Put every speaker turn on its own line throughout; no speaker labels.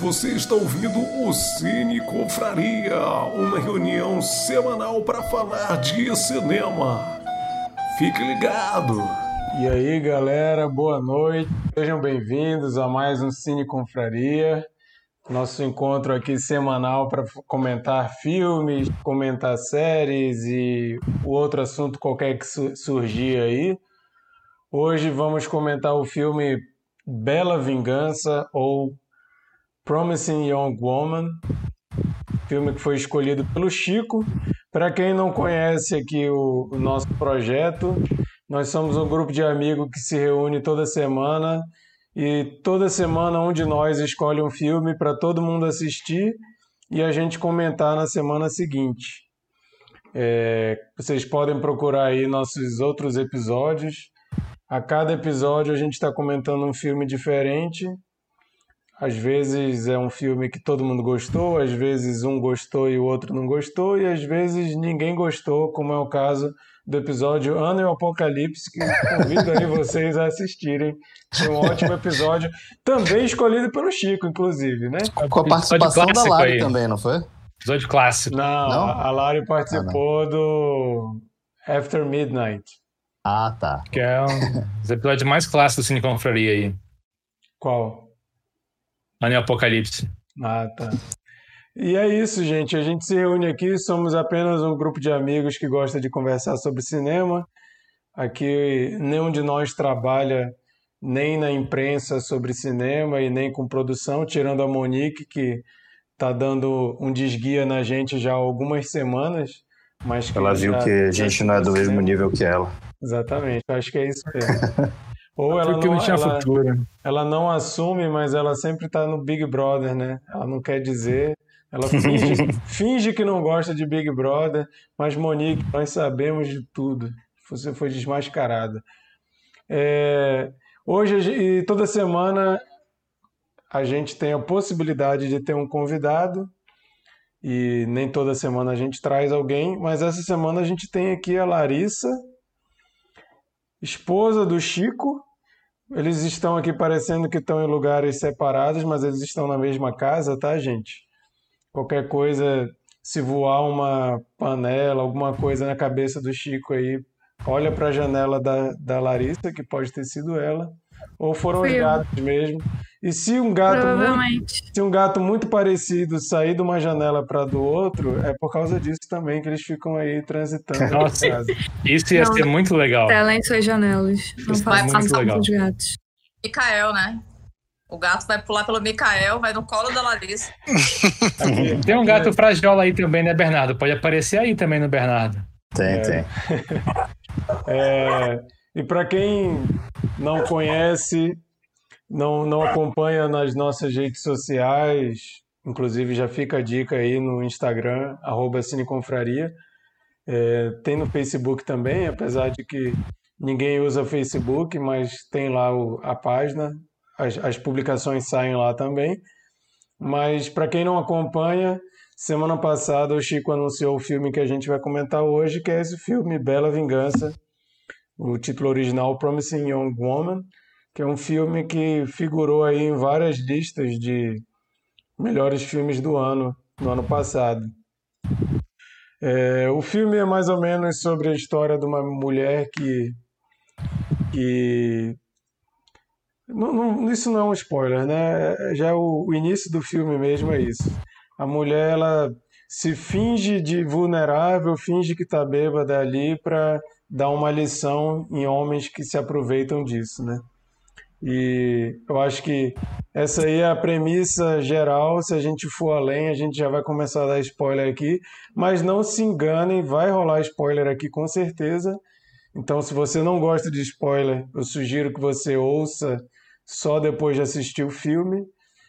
Você está ouvindo o Cine Confraria, uma reunião semanal para falar de cinema. Fique ligado!
E aí, galera, boa noite. Sejam bem-vindos a mais um Cine Confraria. Nosso encontro aqui semanal para comentar filmes, comentar séries e o outro assunto qualquer que surgir aí. Hoje vamos comentar o filme Bela Vingança ou Promising Young Woman, filme que foi escolhido pelo Chico. Para quem não conhece aqui o, o nosso projeto, nós somos um grupo de amigos que se reúne toda semana e toda semana um de nós escolhe um filme para todo mundo assistir e a gente comentar na semana seguinte. É, vocês podem procurar aí nossos outros episódios. A cada episódio a gente está comentando um filme diferente. Às vezes é um filme que todo mundo gostou, às vezes um gostou e o outro não gostou, e às vezes ninguém gostou, como é o caso do episódio Ano e o Apocalipse, que convido aí vocês a assistirem. Foi um ótimo episódio, também escolhido pelo Chico, inclusive, né?
Com a participação da Lari aí. também, não foi?
Episódio clássico.
Não, não? a Lari participou ah, do After Midnight.
Ah, tá.
Que é um dos episódios mais clássicos do Cine Confraria aí.
Qual?
Anel Apocalipse.
Ah, tá. E é isso, gente. A gente se reúne aqui, somos apenas um grupo de amigos que gosta de conversar sobre cinema. Aqui nenhum de nós trabalha nem na imprensa sobre cinema e nem com produção, tirando a Monique, que está dando um desguia na gente já há algumas semanas. Mas
ela viu que a gente não é do mesmo nível que ela.
Exatamente, acho que é isso mesmo. Ou ela não, ela, ela não assume, mas ela sempre está no Big Brother, né? Ela não quer dizer. Ela finge, finge que não gosta de Big Brother, mas Monique, nós sabemos de tudo. Você foi desmascarada. É, hoje e toda semana a gente tem a possibilidade de ter um convidado e nem toda semana a gente traz alguém, mas essa semana a gente tem aqui a Larissa, esposa do Chico. Eles estão aqui parecendo que estão em lugares separados, mas eles estão na mesma casa, tá, gente? Qualquer coisa, se voar uma panela, alguma coisa na cabeça do Chico aí, olha para a janela da, da Larissa, que pode ter sido ela, ou foram Fui os gatos mesmo. E se um gato muito, se um gato muito parecido sair de uma janela para do outro, é por causa disso também que eles ficam aí transitando Nossa, casa.
Isso ia não, ser muito legal.
Telem suas janelas. Não faz passar
com os gatos. Micael, né? O gato vai pular pelo Micael, vai no colo da Larissa.
tem um gato frajola aí também, né, Bernardo? Pode aparecer aí também no Bernardo.
Tem, é. tem.
É, e para quem não conhece, não, não acompanha nas nossas redes sociais, inclusive já fica a dica aí no Instagram, arroba Cineconfraria. É, tem no Facebook também, apesar de que ninguém usa Facebook, mas tem lá o, a página, as, as publicações saem lá também. Mas para quem não acompanha, semana passada o Chico anunciou o filme que a gente vai comentar hoje, que é esse filme Bela Vingança, o título original Promising Young Woman, que é um filme que figurou aí em várias listas de melhores filmes do ano, no ano passado. É, o filme é mais ou menos sobre a história de uma mulher que, que não, não, isso não é um spoiler, né? Já o, o início do filme mesmo é isso. A mulher ela se finge de vulnerável, finge que está bêbada ali para dar uma lição em homens que se aproveitam disso, né? E eu acho que essa aí é a premissa geral. Se a gente for além, a gente já vai começar a dar spoiler aqui. Mas não se enganem, vai rolar spoiler aqui com certeza. Então, se você não gosta de spoiler, eu sugiro que você ouça só depois de assistir o filme.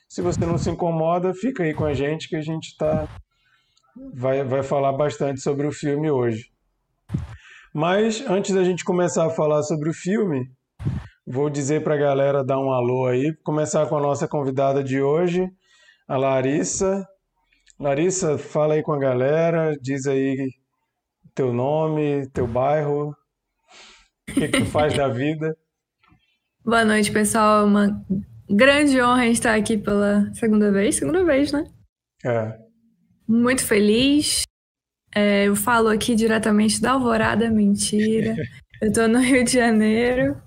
Se você não se incomoda, fica aí com a gente que a gente tá, vai, vai falar bastante sobre o filme hoje. Mas antes da gente começar a falar sobre o filme, Vou dizer para a galera dar um alô aí. Começar com a nossa convidada de hoje, a Larissa. Larissa, fala aí com a galera, diz aí teu nome, teu bairro, o que, que tu faz da vida.
Boa noite, pessoal. Uma grande honra estar aqui pela segunda vez. Segunda vez, né?
É.
Muito feliz. É, eu falo aqui diretamente da Alvorada, mentira. Eu tô no Rio de Janeiro.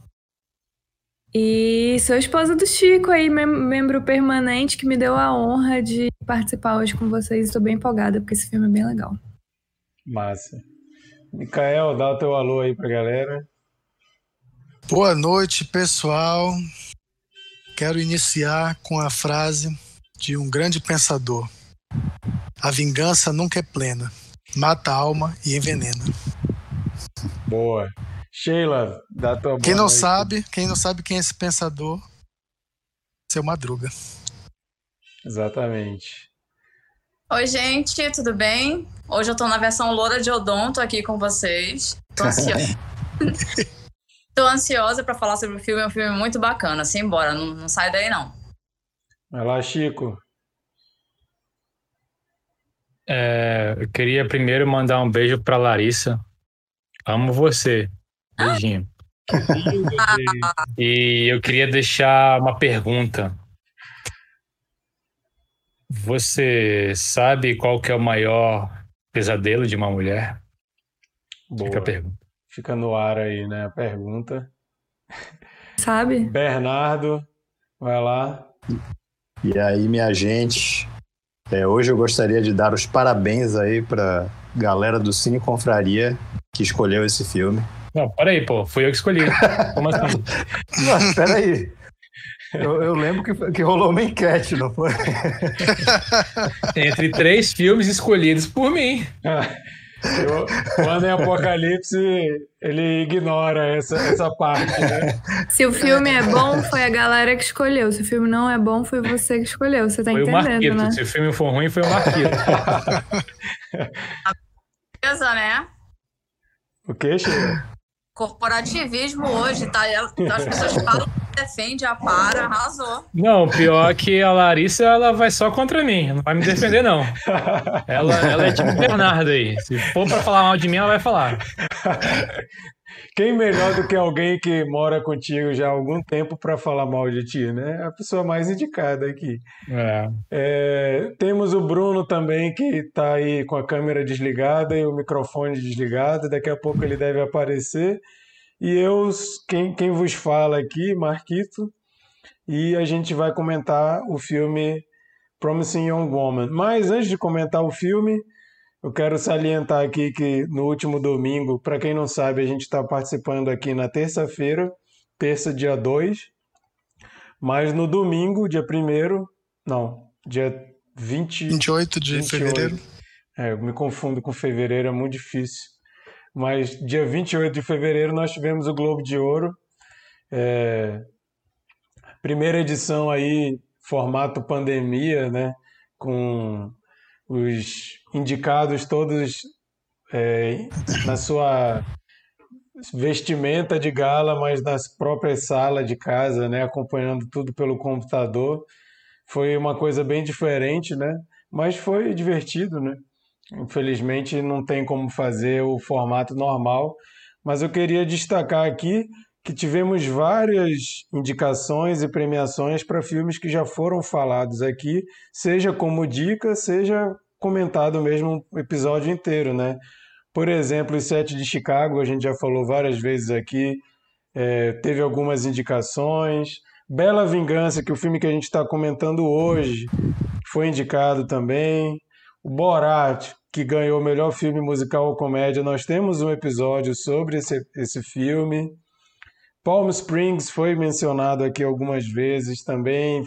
E sou esposa do Chico aí, mem membro permanente, que me deu a honra de participar hoje com vocês. Estou bem empolgada, porque esse filme é bem legal.
Massa. Micael, dá o teu alô aí pra galera.
Boa noite, pessoal. Quero iniciar com a frase de um grande pensador: A vingança nunca é plena, mata a alma e envenena.
Boa. Sheila, dá tua
Quem não
noite.
sabe, quem não sabe quem é esse pensador, seu Madruga.
Exatamente.
Oi, gente, tudo bem? Hoje eu tô na versão loura de Odonto aqui com vocês. Tô ansiosa. tô ansiosa pra falar sobre o filme, é um filme muito bacana. Simbora, não, não sai daí não.
Vai lá, Chico.
É, eu queria primeiro mandar um beijo pra Larissa. Amo você. Beijinho. E eu queria deixar uma pergunta. Você sabe qual que é o maior pesadelo de uma mulher?
Boa.
Fica a pergunta.
Fica no ar aí, né? A pergunta.
Sabe?
Bernardo, vai lá.
E aí, minha gente, é, hoje eu gostaria de dar os parabéns aí pra galera do Cine Confraria que escolheu esse filme.
Não, peraí, pô. Fui eu que escolhi. Como assim?
Mas peraí. Eu, eu lembro que, que rolou uma enquete, não foi?
Entre três filmes escolhidos por mim.
Eu- Quando é Apocalipse, ele ignora essa, essa parte, né?
Se o filme é bom, foi a galera que escolheu. Se o filme não é bom, foi você que escolheu. Você tá
Foi o
entendendo,
Marquito.
né?
Se o filme for ruim, foi o Marquito.
Beleza, né?
O que?
Corporativismo hoje, tá? As pessoas falam defende a para, arrasou.
Não, pior que a Larissa, ela vai só contra mim. Não vai me defender, não. Ela, ela é tipo Bernardo aí. Se for pra falar mal de mim, ela vai falar.
Quem melhor do que alguém que mora contigo já há algum tempo para falar mal de ti, né? É a pessoa mais indicada aqui.
É.
É, temos o Bruno também, que está aí com a câmera desligada e o microfone desligado. Daqui a pouco ele deve aparecer. E eu, quem, quem vos fala aqui, Marquito, e a gente vai comentar o filme Promising Young Woman. Mas antes de comentar o filme, eu quero salientar aqui que no último domingo, para quem não sabe, a gente está participando aqui na terça-feira, terça, dia 2. Mas no domingo, dia 1 não, dia 20,
28 de
28.
fevereiro.
É, eu me confundo com fevereiro, é muito difícil. Mas dia 28 de fevereiro nós tivemos o Globo de Ouro. É, primeira edição aí, formato pandemia, né? Com os indicados todos é, na sua vestimenta de gala, mas nas próprias salas de casa, né? Acompanhando tudo pelo computador. Foi uma coisa bem diferente, né? Mas foi divertido, né? Infelizmente não tem como fazer o formato normal, mas eu queria destacar aqui que tivemos várias indicações e premiações para filmes que já foram falados aqui, seja como dica, seja comentado mesmo o episódio inteiro, né? Por exemplo, Os Sete de Chicago, a gente já falou várias vezes aqui, é, teve algumas indicações. Bela Vingança, que é o filme que a gente está comentando hoje, foi indicado também. O Borat, que ganhou o melhor filme musical ou comédia, nós temos um episódio sobre esse, esse filme. Palm Springs foi mencionado aqui algumas vezes também,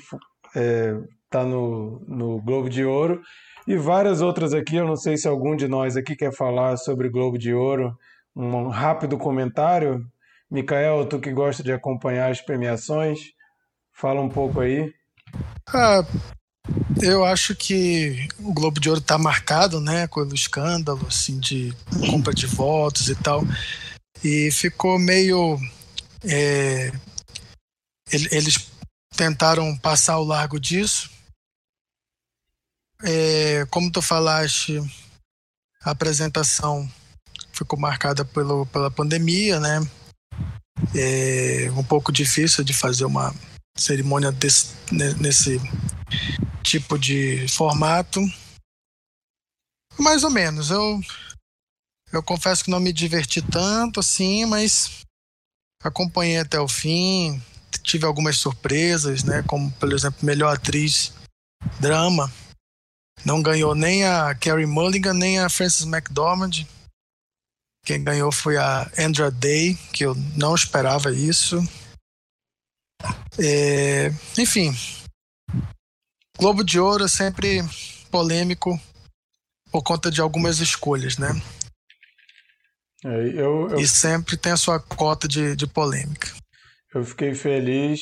está no, no Globo de Ouro. E várias outras aqui, eu não sei se algum de nós aqui quer falar sobre Globo de Ouro. Um rápido comentário. Micael, tu que gosta de acompanhar as premiações, fala um pouco aí.
Ah, eu acho que o Globo de Ouro está marcado, né, pelo escândalo, assim, de compra de votos e tal, e ficou meio, é, eles tentaram passar ao largo disso. É, como tu falaste, a apresentação ficou marcada pelo, pela pandemia, né? É um pouco difícil de fazer uma cerimônia desse, nesse tipo de formato. Mais ou menos. Eu, eu confesso que não me diverti tanto assim, mas acompanhei até o fim. Tive algumas surpresas, né? Como, por exemplo, melhor atriz drama. Não ganhou nem a Carrie Mulligan, nem a Frances McDormand. Quem ganhou foi a Andra Day, que eu não esperava isso. É, enfim, Globo de Ouro é sempre polêmico por conta de algumas escolhas, né?
É, eu, eu,
E sempre tem a sua cota de, de polêmica.
eu fiquei feliz.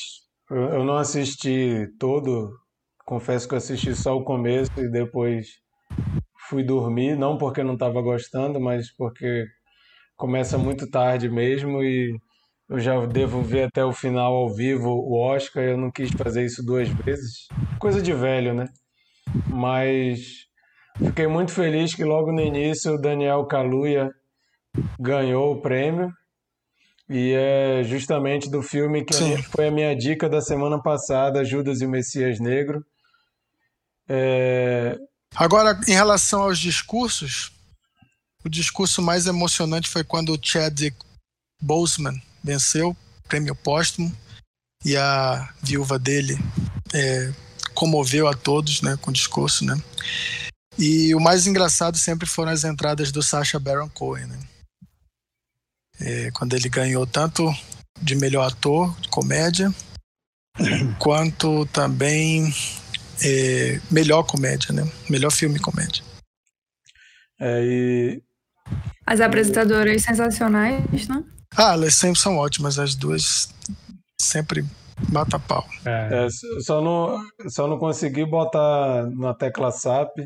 Eu, eu não assisti todo, confesso que eu assisti só o começo e depois fui dormir, não porque não estava gostando, mas porque começa muito tarde mesmo e eu já devo ver até o final ao vivo o Oscar, eu não quis fazer isso duas vezes. Coisa de velho, né? Mas fiquei muito feliz que logo no início o Daniel Kaluuya ganhou o prêmio. E é justamente do filme que
Sim.
foi a minha dica da semana passada, Judas e o Messias Negro. É,
Agora, em relação aos discursos, o discurso mais emocionante foi quando o Chadwick Boseman venceu o prêmio póstumo e a viúva dele é, comoveu a todos né, com o discurso. Né? E o mais engraçado sempre foram as entradas do Sacha Baron Cohen. Né? É, quando ele ganhou tanto de melhor ator de comédia, quanto também é, melhor comédia, né? Melhor filme comédia.
é, e
As apresentadoras sensacionais, né?
Ah, elas sempre são ótimas, as duas sempre bata pau.
É.
É, só não, só não consegui botar na tecla SAP.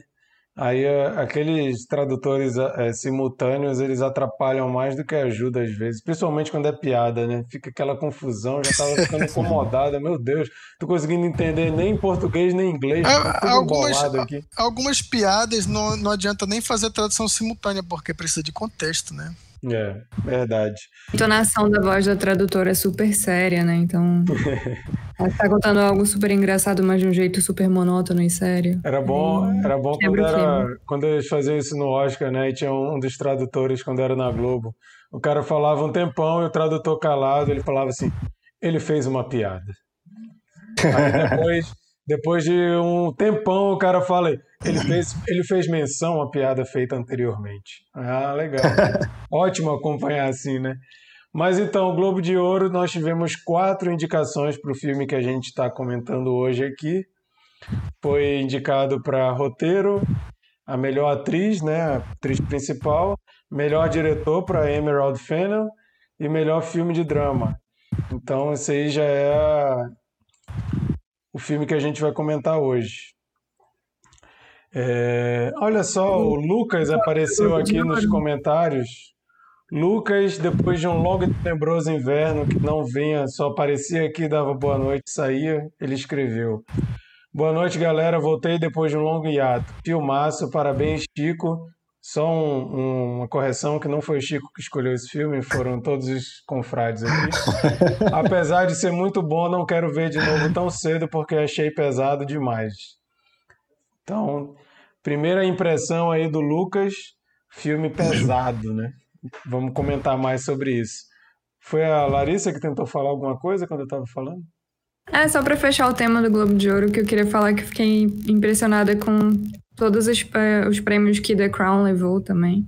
Aí é, aqueles tradutores é, simultâneos, eles atrapalham mais do que ajudam às vezes, principalmente quando é piada, né? Fica aquela confusão, já tava ficando incomodada, meu Deus, tô conseguindo entender nem português nem inglês, tudo
algumas-. Algumas piadas não, não adianta nem fazer tradução simultânea, porque precisa de contexto, né?
É, verdade.
A entonação da voz da tradutora é super séria, né? Então. ela tá contando algo super engraçado, mas de um jeito super monótono e sério.
Era bom, era bom quando,
quebra o
era, quando eles faziam isso no Oscar, né? E tinha um dos tradutores quando era na Globo. O cara falava um tempão e o tradutor calado, ele falava assim: ele fez uma piada. Aí depois, depois de um tempão, o cara fala: ele fez, ele fez menção à piada feita anteriormente. Ah, legal. Ótimo acompanhar assim, né? Mas então, Globo de Ouro, nós tivemos quatro indicações para o filme que a gente está comentando hoje aqui foi indicado para roteiro, a melhor atriz, né, a atriz principal, melhor diretor para Emerald Fennell e melhor filme de drama. Então, esse aí já é o filme que a gente vai comentar hoje. É, olha só, o Lucas apareceu aqui nos comentários. Lucas, depois de um longo e tenebroso inverno que não vinha, só aparecia aqui, dava boa noite, saía, ele escreveu. Boa noite, galera. Voltei depois de um longo hiato. Filmaço, parabéns, Chico. Só um- um- uma correção que não foi o Chico que escolheu esse filme, foram todos os confrades aqui. Apesar de ser muito bom, não quero ver de novo tão cedo porque achei pesado demais. Então, primeira impressão aí do Lucas, filme pesado, né? Vamos comentar mais sobre isso. Foi a Larissa que tentou falar alguma coisa quando eu estava falando?
É, só pra fechar o tema do Globo de Ouro, que eu queria falar que eu fiquei impressionada com todos os, os prêmios que The Crown levou também.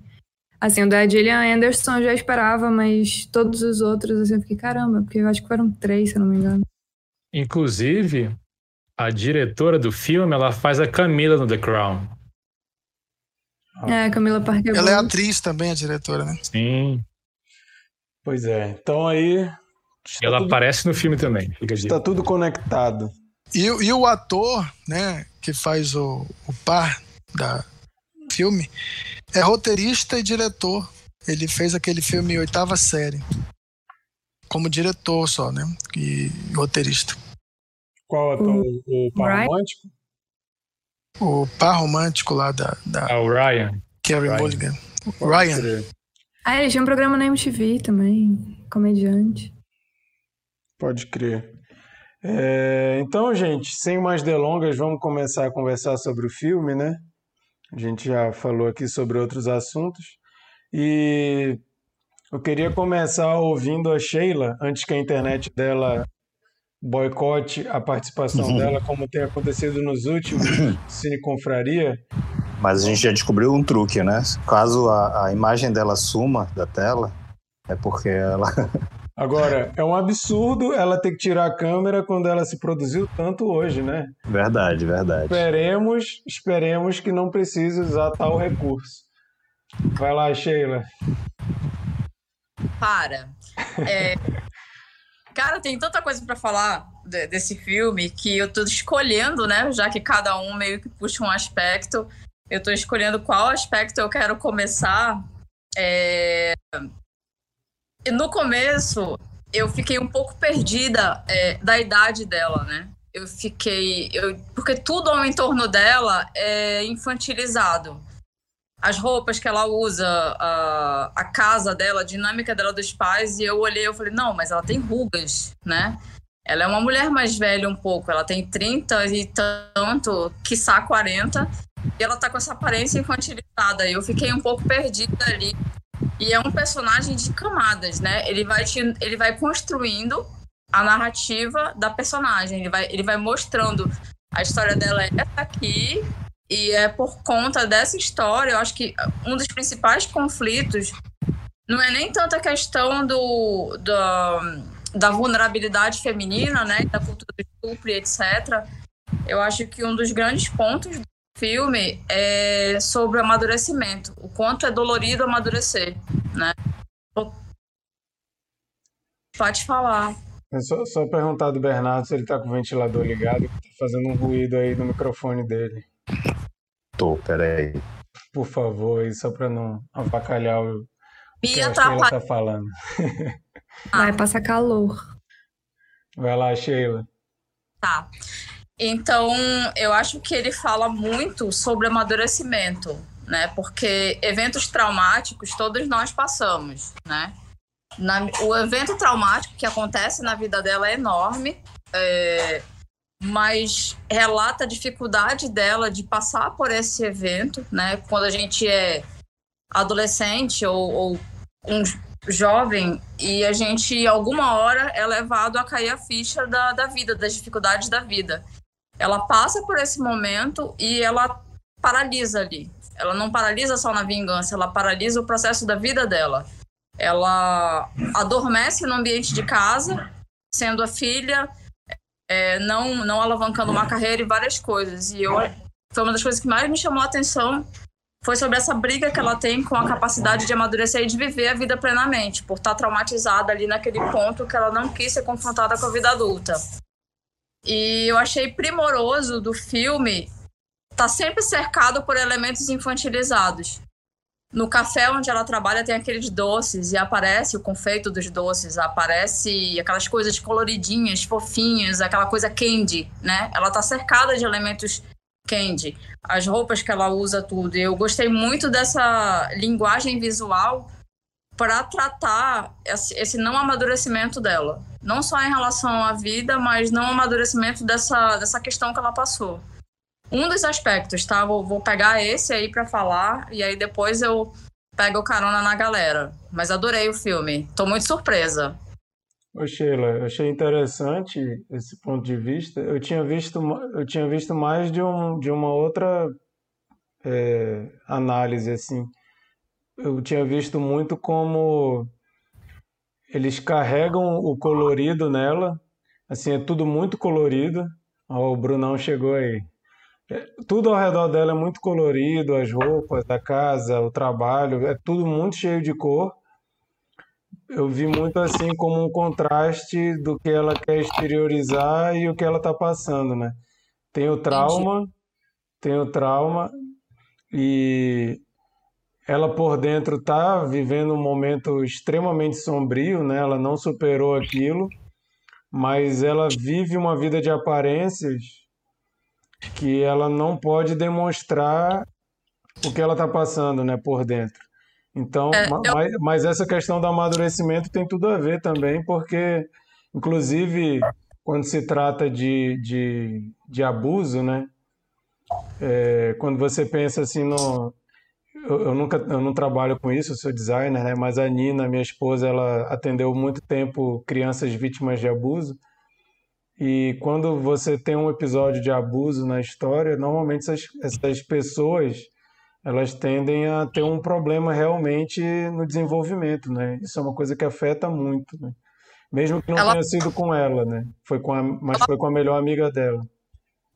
Assim, o da Gillian Anderson eu já esperava, mas todos os outros, assim, eu fiquei, caramba, porque eu acho que foram três, se eu não me engano.
Inclusive, a diretora do filme, ela faz a Camila no The Crown.
É, Camila Parker
Ela é atriz também, a diretora, né?
Sim.
Pois é. Então aí
ela
tudo-
aparece no filme também. Fica
está tudo conectado.
E, o- e o ator, né, que faz o, o par da filme, é roteirista e diretor. Ele fez aquele filme Oitava Série. Como diretor só, né? E roteirista.
Qual ator? O, o par
Ryan?
romântico?
O par romântico lá da, da
Ah, o Ryan. Ryan.
Mulligan. Ryan.
crer.
Ah, ele tinha um programa na MTV também, comediante.
Pode crer. É, então, gente, sem mais delongas, vamos começar a conversar sobre o filme, né? A gente já falou aqui sobre outros assuntos. E eu queria começar ouvindo a Sheila, antes que a internet dela boicote a participação
Uhum.
dela, como tem acontecido nos últimos Cine Confraria.
Mas a gente já descobriu um truque, né? Caso a, a imagem dela suma da tela, é porque ela.
Agora, é um absurdo ela ter que tirar a câmera quando ela se produziu tanto hoje, né?
Verdade, verdade.
Esperemos, esperemos que não precise usar tal recurso. Vai lá, Sheila.
Para. É, Cara, tem tanta coisa pra falar de- desse filme que eu tô escolhendo, né? Já que cada um meio que puxa um aspecto, eu tô escolhendo qual aspecto eu quero começar. É, no começo, eu fiquei um pouco perdida é, da idade dela, né? Eu fiquei. Eu... Porque tudo ao entorno dela é infantilizado as roupas que ela usa, a, a casa dela, a dinâmica dela dos pais, e eu olhei e falei, não, mas ela tem rugas, né? Ela é uma mulher mais velha um pouco, ela tem 30 e tanto, quiçá 40, e ela tá com essa aparência infantilizada. Eu fiquei um pouco perdida ali. E é um personagem de camadas, né? Ele vai, te, ele vai construindo a narrativa da personagem, ele vai, ele vai mostrando a história dela é essa aqui, e é por conta dessa história, eu acho que um dos principais conflitos não é nem tanto a questão do, da, da vulnerabilidade feminina, né, da cultura do estupro e etc. Eu acho que um dos grandes pontos do filme é sobre o amadurecimento, o quanto é dolorido amadurecer, né? Pode falar.
É só, só perguntar do Bernardo se ele tá com o ventilador ligado, que tá fazendo um ruído aí no microfone dele.
Tô, peraí.
Por favor, aí só pra não avacalhar o, o que
Bia
a
tá
Sheila tá falando.
Vai passar calor.
Vai lá, Sheila.
Tá. Então, eu acho que ele fala muito sobre amadurecimento, né? Porque eventos traumáticos todos nós passamos, né? Na- o evento traumático que acontece na vida dela é enorme, é, mas relata a dificuldade dela de passar por esse evento, né? Quando a gente é adolescente ou, ou um jovem e a gente, alguma hora, é levado a cair a ficha da, da vida, das dificuldades da vida. Ela passa por esse momento e ela paralisa ali. Ela não paralisa só na vingança, ela paralisa o processo da vida dela. Ela adormece no ambiente de casa, sendo a filha, é, não, não alavancando uma carreira e várias coisas. E eu, foi uma das coisas que mais me chamou a atenção foi sobre essa briga que ela tem com a capacidade de amadurecer e de viver a vida plenamente, por estar traumatizada ali naquele ponto que ela não quis ser confrontada com a vida adulta. E eu achei primoroso do filme tá sempre cercado por elementos infantilizados. No café onde ela trabalha tem aqueles doces e aparece o confeito dos doces, aparece aquelas coisas coloridinhas, fofinhas, aquela coisa candy, né? Ela tá cercada de elementos candy, as roupas que ela usa, tudo. Eu gostei muito dessa linguagem visual para tratar esse, não amadurecimento dela. Não só em relação à vida, mas não amadurecimento dessa, dessa questão que ela passou. Um dos aspectos, tá? Vou, vou pegar esse aí para falar e aí depois eu pego o carona na galera. Mas adorei o filme. Tô muito surpresa.
Ô Sheila, achei interessante esse ponto de vista. Eu tinha visto, eu tinha visto mais de, um, de uma outra é, análise, assim. Eu tinha visto muito como eles carregam o colorido nela, assim, é tudo muito colorido. Ó, o Brunão chegou aí. É, tudo ao redor dela é muito colorido, as roupas, a casa, o trabalho, é tudo muito cheio de cor eu vi muito assim como um contraste do que ela quer exteriorizar e o que ela está passando, né? Tem o trauma, tem o trauma e ela por dentro está vivendo um momento extremamente sombrio, né? Ela não superou aquilo, mas ela vive uma vida de aparências que ela não pode demonstrar o que ela está passando, né, por dentro. Então,
É, eu-
mas, mas essa questão do amadurecimento tem tudo a ver também, porque, inclusive, quando se trata de, de, de abuso, né? É, quando você pensa assim no, eu, eu, nunca eu não trabalho com isso, eu sou designer, né? Mas a Nina, minha esposa, ela atendeu muito tempo crianças vítimas de abuso. E quando você tem um episódio de abuso na história, normalmente essas, essas pessoas elas tendem a ter um problema realmente no desenvolvimento, né? Isso é uma coisa que afeta muito, né? Mesmo que não ela... tenha sido com ela, né? Foi com a, mas ela... foi com a melhor amiga dela.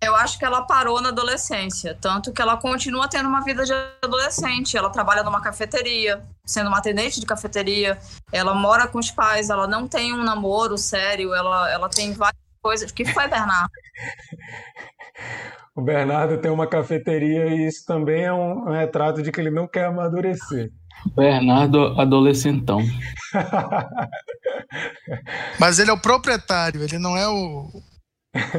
Eu acho que ela parou na adolescência, tanto que ela continua tendo uma vida de adolescente. Ela trabalha numa cafeteria, sendo uma atendente de cafeteria. Ela mora com os pais, ela não tem um namoro sério, ela, ela tem várias coisas. O que foi, Bernardo?
o Bernardo tem uma cafeteria e isso também é um, retrato de que ele não quer amadurecer.
Bernardo adolescentão.
Mas ele é o proprietário, ele não é o,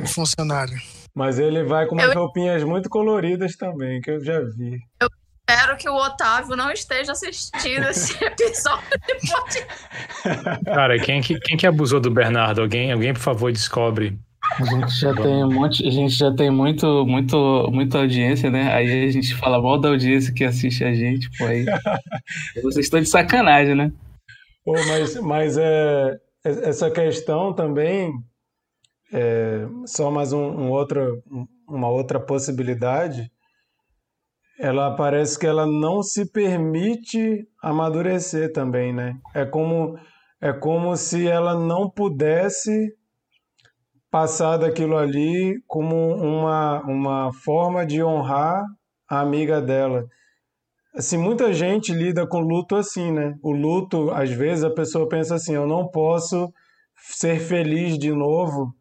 o funcionário.
Mas ele vai com umas eu... roupinhas muito coloridas também, que eu já vi.
Eu espero que o Otávio não esteja assistindo esse episódio de
Cara, quem que, quem que abusou do Bernardo? Alguém, alguém, por favor, descobre.
A gente já tem um monte, a gente já tem muito, muito, muita audiência, né? Aí a gente fala mal da audiência que assiste a gente, pô, aí. Vocês estão de sacanagem, né?
Pô, mas, mas é, essa questão também é, só mais um, um outro, uma outra possibilidade, ela parece que ela não se permite amadurecer também, né? É como, é como se ela não pudesse passar daquilo ali como uma, uma forma de honrar a amiga dela. Assim, muita gente lida com luto assim, né? O luto, às vezes, a pessoa pensa assim: eu não posso ser feliz de novo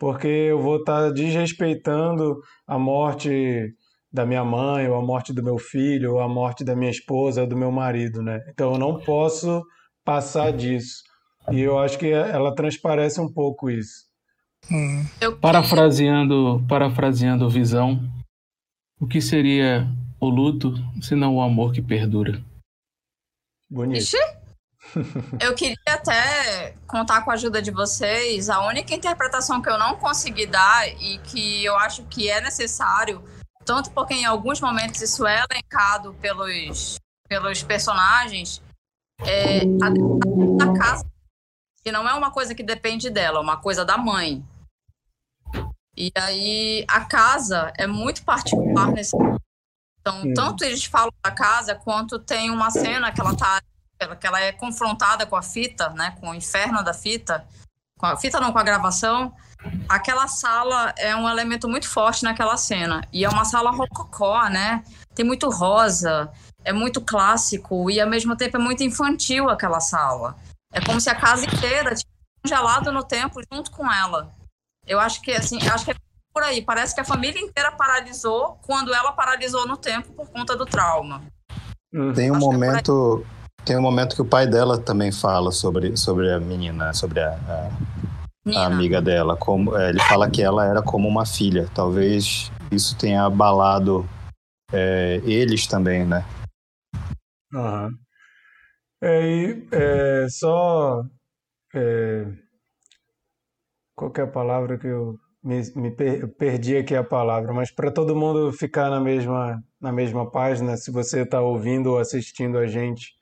porque eu vou estar tá desrespeitando a morte da minha mãe, ou a morte do meu filho, ou a morte da minha esposa, ou do meu marido, né? Então eu não posso passar disso. E eu acho que ela transparece um pouco isso.
Hum. Parafraseando, parafraseando visão, o que seria o luto se não o amor que perdura?
Bonito. Ixi?
Eu queria até contar com a ajuda de vocês. A única interpretação que eu não consegui dar e que eu acho que é necessário, tanto porque em alguns momentos isso é elencado pelos, pelos personagens, é a da casa, que não é uma coisa que depende dela, é uma coisa da mãe. E aí a casa é muito particular nesse. Então, tanto eles falam da casa, quanto tem uma cena que ela tá que ela é confrontada com a fita, né, com o inferno da fita, com a fita não, com a gravação, aquela sala é um elemento muito forte naquela cena. E é uma sala rococó, né? Tem muito rosa, é muito clássico e ao mesmo tempo é muito infantil aquela sala. É como se a casa inteira tivesse congelado no tempo junto com ela. Eu acho que assim, acho que é por aí. Parece que a família inteira paralisou quando ela paralisou no tempo por conta do trauma.
Tem um acho é momento tem um momento que o pai dela também fala sobre, sobre a menina, sobre a, a, a amiga dela. Como, é, ele fala que ela era como uma filha. Talvez isso tenha abalado é, eles também, né?
Uhum. É, e é, só. É, qual é a palavra que eu me, me per, perdi aqui a palavra, mas para todo mundo ficar na mesma, na mesma página, se você está ouvindo ou assistindo a gente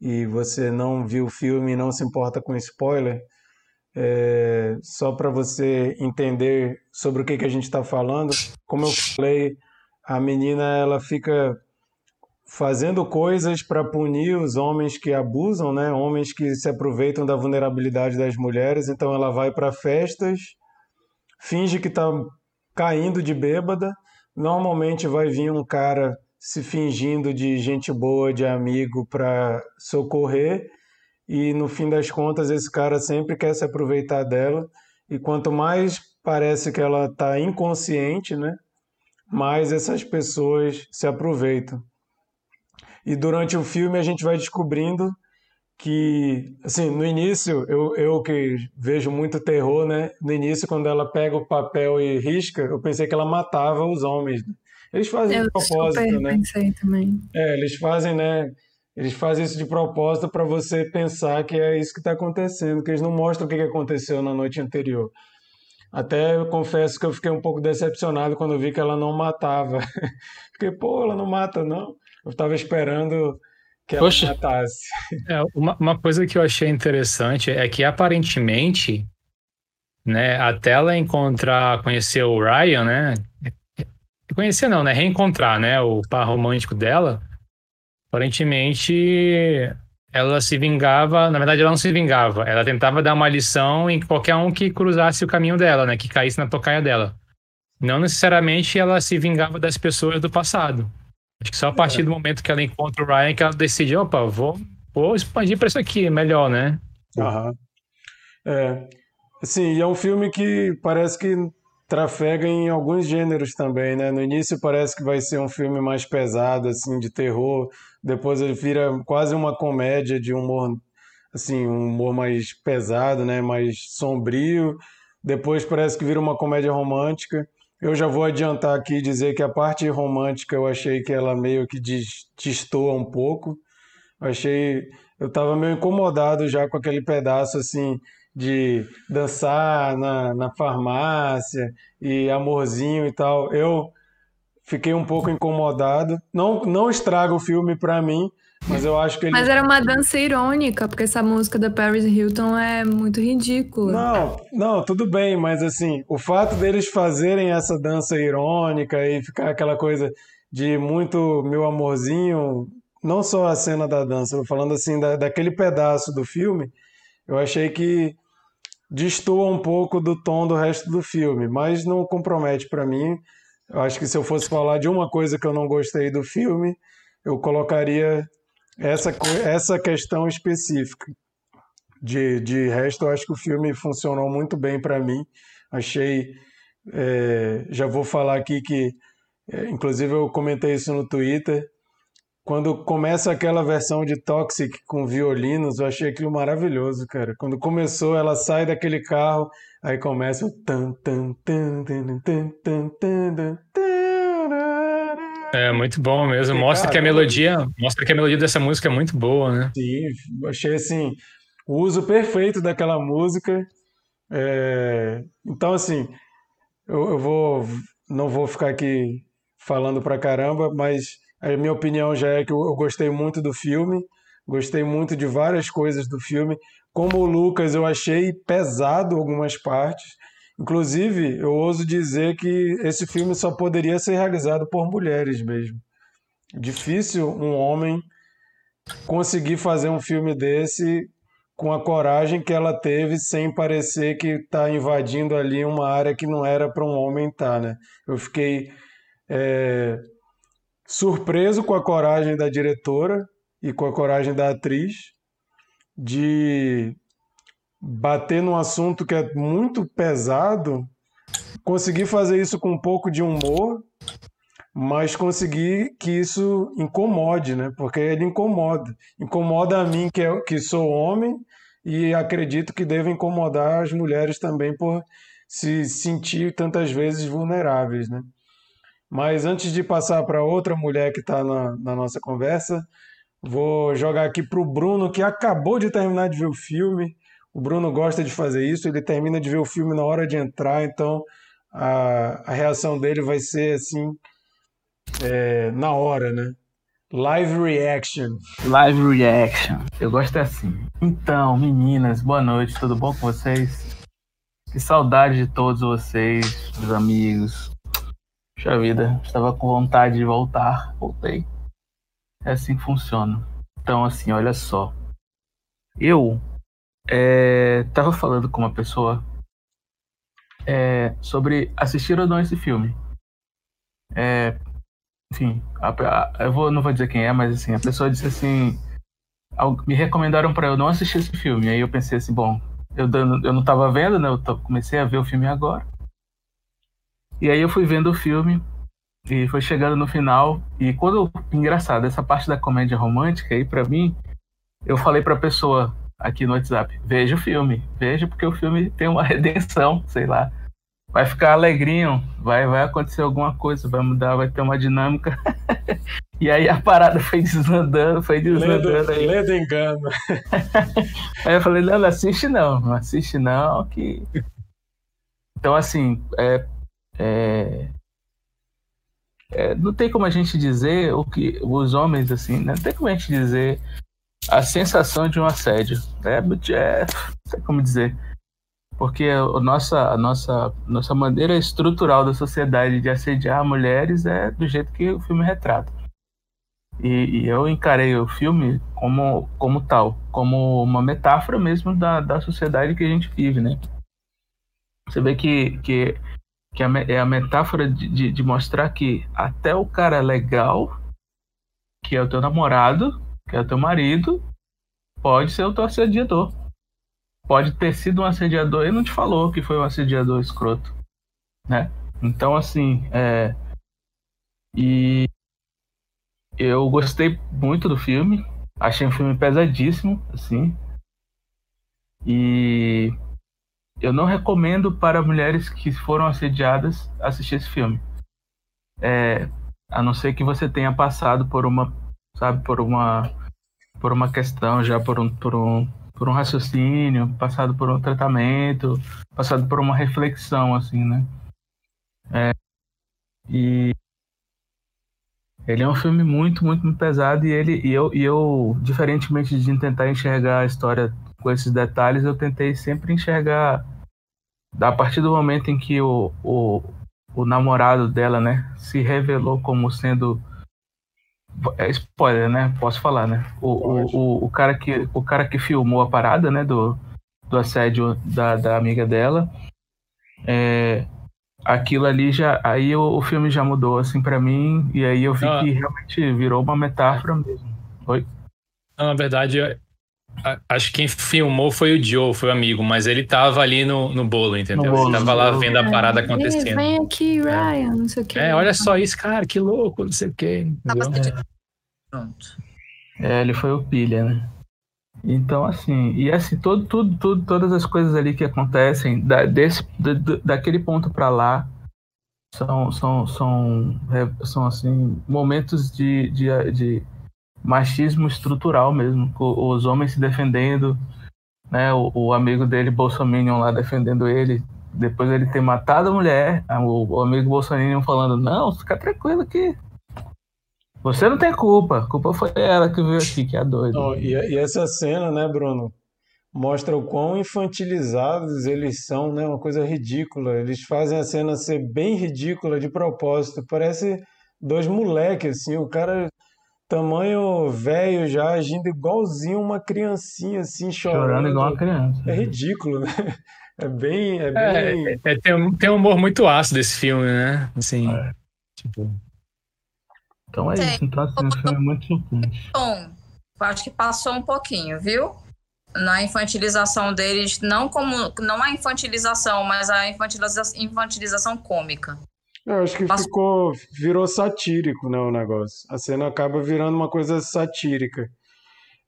e você não viu o filme e não se importa com spoiler, é, só para você entender sobre o que, que a gente está falando, como eu falei, a menina ela fica fazendo coisas para punir os homens que abusam, né? Homens que se aproveitam da vulnerabilidade das mulheres. Então ela vai para festas, finge que está caindo de bêbada. Normalmente vai vir um cara se fingindo de gente boa, de amigo para socorrer, e no fim das contas esse cara sempre quer se aproveitar dela, e quanto mais parece que ela está inconsciente, né, mais essas pessoas se aproveitam. E durante o filme a gente vai descobrindo que, assim, no início, eu, eu que vejo muito terror, né? No início, quando ela pega o papel e risca, eu pensei que ela matava os homens. Né? Eles fazem eu de propósito, super né?
Pensei também.
É, eles fazem, né? Eles fazem isso de propósito para você pensar que é isso que está acontecendo, que eles não mostram o que aconteceu na noite anterior. Até eu confesso que eu fiquei um pouco decepcionado quando vi que ela não matava. Fiquei, pô, ela não mata, não. Eu estava esperando que ela
Poxa.
matasse.
É, uma, uma coisa que eu achei interessante é que aparentemente, né, até ela encontrar, conhecer o Ryan, né? Conhecer não, né? Reencontrar, né? O par romântico dela. Aparentemente, ela se vingava. Na verdade, ela não se vingava. Ela tentava dar uma lição em qualquer um que cruzasse o caminho dela, né? Que caísse na tocaia dela. Não necessariamente ela se vingava das pessoas do passado. Acho que só a partir do momento que ela encontra o Ryan que ela decide, opa, vou, vou expandir para isso aqui, é melhor, né?
Aham. É. E é um filme que parece que trafega em alguns gêneros também, né? No início parece que vai ser um filme mais pesado, assim, de terror. Depois ele vira quase uma comédia de humor, assim, um humor mais pesado, né? Mais sombrio. Depois parece que vira uma comédia romântica. Eu já vou adiantar aqui e dizer que a parte romântica eu achei que ela meio que des- destoa um pouco. Eu achei, eu estava meio incomodado já com aquele pedaço assim de dançar na, na farmácia e amorzinho e tal. Eu fiquei um pouco incomodado. Não, não estraga o filme para mim, mas eu acho que ele
Mas era uma dança irônica, porque essa música da Paris Hilton é muito ridícula.
Não, não, tudo bem, mas assim, o fato deles fazerem essa dança irônica e ficar aquela coisa de muito meu amorzinho, não só a cena da dança, eu falando assim da, daquele pedaço do filme, eu achei que destoa um pouco do tom do resto do filme, mas não compromete para mim. Eu acho que se eu fosse falar de uma coisa que eu não gostei do filme, eu colocaria essa, essa questão específica. De, de resto, eu acho que o filme funcionou muito bem para mim. Achei. é, já vou falar aqui que, é, inclusive, eu comentei isso no Twitter. Quando começa aquela versão de Toxic com violinos, eu achei aquilo maravilhoso, cara. Quando começou, ela sai daquele carro, aí começa o tan tan tan tan tan tan tan.
É muito bom mesmo. Mostra que a melodia, mostra que a melodia dessa música é muito boa, né?
Sim, achei assim o uso perfeito daquela música. É... Então assim, eu, eu vou não vou ficar aqui falando pra caramba, mas a minha opinião já é que eu, gostei muito do filme, gostei muito de várias coisas do filme. Como o Lucas, eu achei pesado algumas partes. Inclusive, eu ouso dizer que esse filme só poderia ser realizado por mulheres mesmo. Difícil um homem conseguir fazer um filme desse com a coragem que ela teve sem parecer que está invadindo ali uma área que não era para um homem estar, né? Eu fiquei é, surpreso com a coragem da diretora e com a coragem da atriz de bater num assunto que é muito pesado, conseguir fazer isso com um pouco de humor, mas conseguir que isso incomode, né? Porque ele incomoda. Incomoda a mim, que, é, que sou homem, e acredito que deve incomodar as mulheres também por se sentir tantas vezes vulneráveis, né? Mas antes de passar para outra mulher que está na, na nossa conversa, vou jogar aqui para o Bruno, que acabou de terminar de ver o filme. O Bruno gosta de fazer isso, ele termina de ver o filme na hora de entrar, então a, a reação dele vai ser assim, é, na hora, né? Live reaction.
Live reaction. Eu gosto assim. Então, meninas, boa noite, tudo bom com vocês? Que saudade de todos vocês, meus amigos. Puxa vida, estava com vontade de voltar, voltei. É assim que funciona. Então, assim, olha só. Eu é, tava falando com uma pessoa é, sobre assistir ou não esse filme. É, enfim, a- a- eu vou, não vou dizer quem é, mas assim, a pessoa disse assim, al- me recomendaram para eu não assistir esse filme. Aí eu pensei assim, bom, eu, dando- eu não tava vendo, né? Eu tô- comecei a ver o filme agora. E aí eu fui vendo o filme e foi chegando no final e quando engraçado, essa parte da comédia romântica aí para mim, eu falei pra pessoa aqui no WhatsApp, veja o filme, veja porque o filme tem uma redenção, sei lá. Vai ficar alegrinho, vai, vai acontecer alguma coisa, vai mudar, vai ter uma dinâmica. e aí a parada foi desandando, foi desandando aí.
ledo engano.
Aí eu falei, não, não assiste não, não assiste não, que. Então, assim, é, é, é, não tem como a gente dizer o que os homens, assim, né? não tem como a gente dizer a sensação de um assédio. Né? É, não sei como dizer. Porque a nossa, a nossa, nossa maneira estrutural da sociedade de assediar mulheres é do jeito que o filme retrata. E, e, eu encarei o filme como, como tal, como uma metáfora mesmo da, da sociedade que a gente vive, né? Você vê que, que, que é a metáfora de, de, de mostrar que até o cara legal, que é o teu namorado, que é o teu marido, pode ser o teu assediador. Pode ter sido um assediador e não te falou que foi um assediador escroto, né? Então, assim, é... E eu gostei muito do filme. Achei um filme pesadíssimo, assim. E eu não recomendo para mulheres que foram assediadas assistir esse filme. É, a não ser que você tenha passado por uma, sabe, por uma, por uma questão já por um, por um, por um raciocínio, passado por um tratamento, passado por uma reflexão, assim, né? É, e ele é um filme muito, muito, muito pesado e ele e eu, e eu, diferentemente de tentar enxergar a história com esses detalhes, eu tentei sempre enxergar a partir do momento em que o, o, o namorado dela, né, se revelou como sendo é spoiler, né? Posso falar, né? O, o, o, cara que, o cara que filmou a parada, né? Do, do assédio da, da amiga dela. É, aquilo ali já. Aí o, o filme já mudou, assim, para mim. E aí eu vi ah. que realmente virou uma metáfora mesmo. Oi?
Não, na verdade, Acho que quem filmou foi o Joe, foi o amigo, mas ele tava ali no, no bolo, entendeu? No bolo, ele tava lá vendo a parada acontecendo.
Vem aqui, Ryan, não sei o que.
É, olha só isso, cara, que louco, não sei o que.
Pronto. É, ele foi o pilha, né? Então, assim, e assim, todo, tudo, tudo, todas as coisas ali que acontecem, da, desse, da, daquele ponto para lá, são, são, são, são, assim, momentos de, de, de machismo estrutural mesmo, os homens se defendendo, né, o, o amigo dele, Bolsonaro, lá defendendo ele, depois ele ter matado a mulher, o, o amigo Bolsonaro falando, não, fica tranquilo que você não tem culpa, a culpa foi ela que veio aqui, que é doida.
E, e, essa cena, né, Bruno, mostra o quão infantilizados eles são, né, uma coisa ridícula, eles fazem a cena ser bem ridícula de propósito, parece dois moleques, assim, o cara tamanho velho já, agindo igualzinho uma criancinha, assim, chorando.
Chorando igual uma criança.
É ridículo, né? É bem. É,
é
bem...
É, é, tem, um, tem um humor muito ácido esse filme, né? Assim. É. Tipo.
Então é isso. Então, assim, esse filme é muito chocante.
Bom, eu acho que passou um pouquinho, viu? Na infantilização deles, não como. Não a infantilização, mas a infantilização, infantilização cômica.
Eu acho que ficou, virou satírico, né, o negócio. A cena acaba virando uma coisa satírica.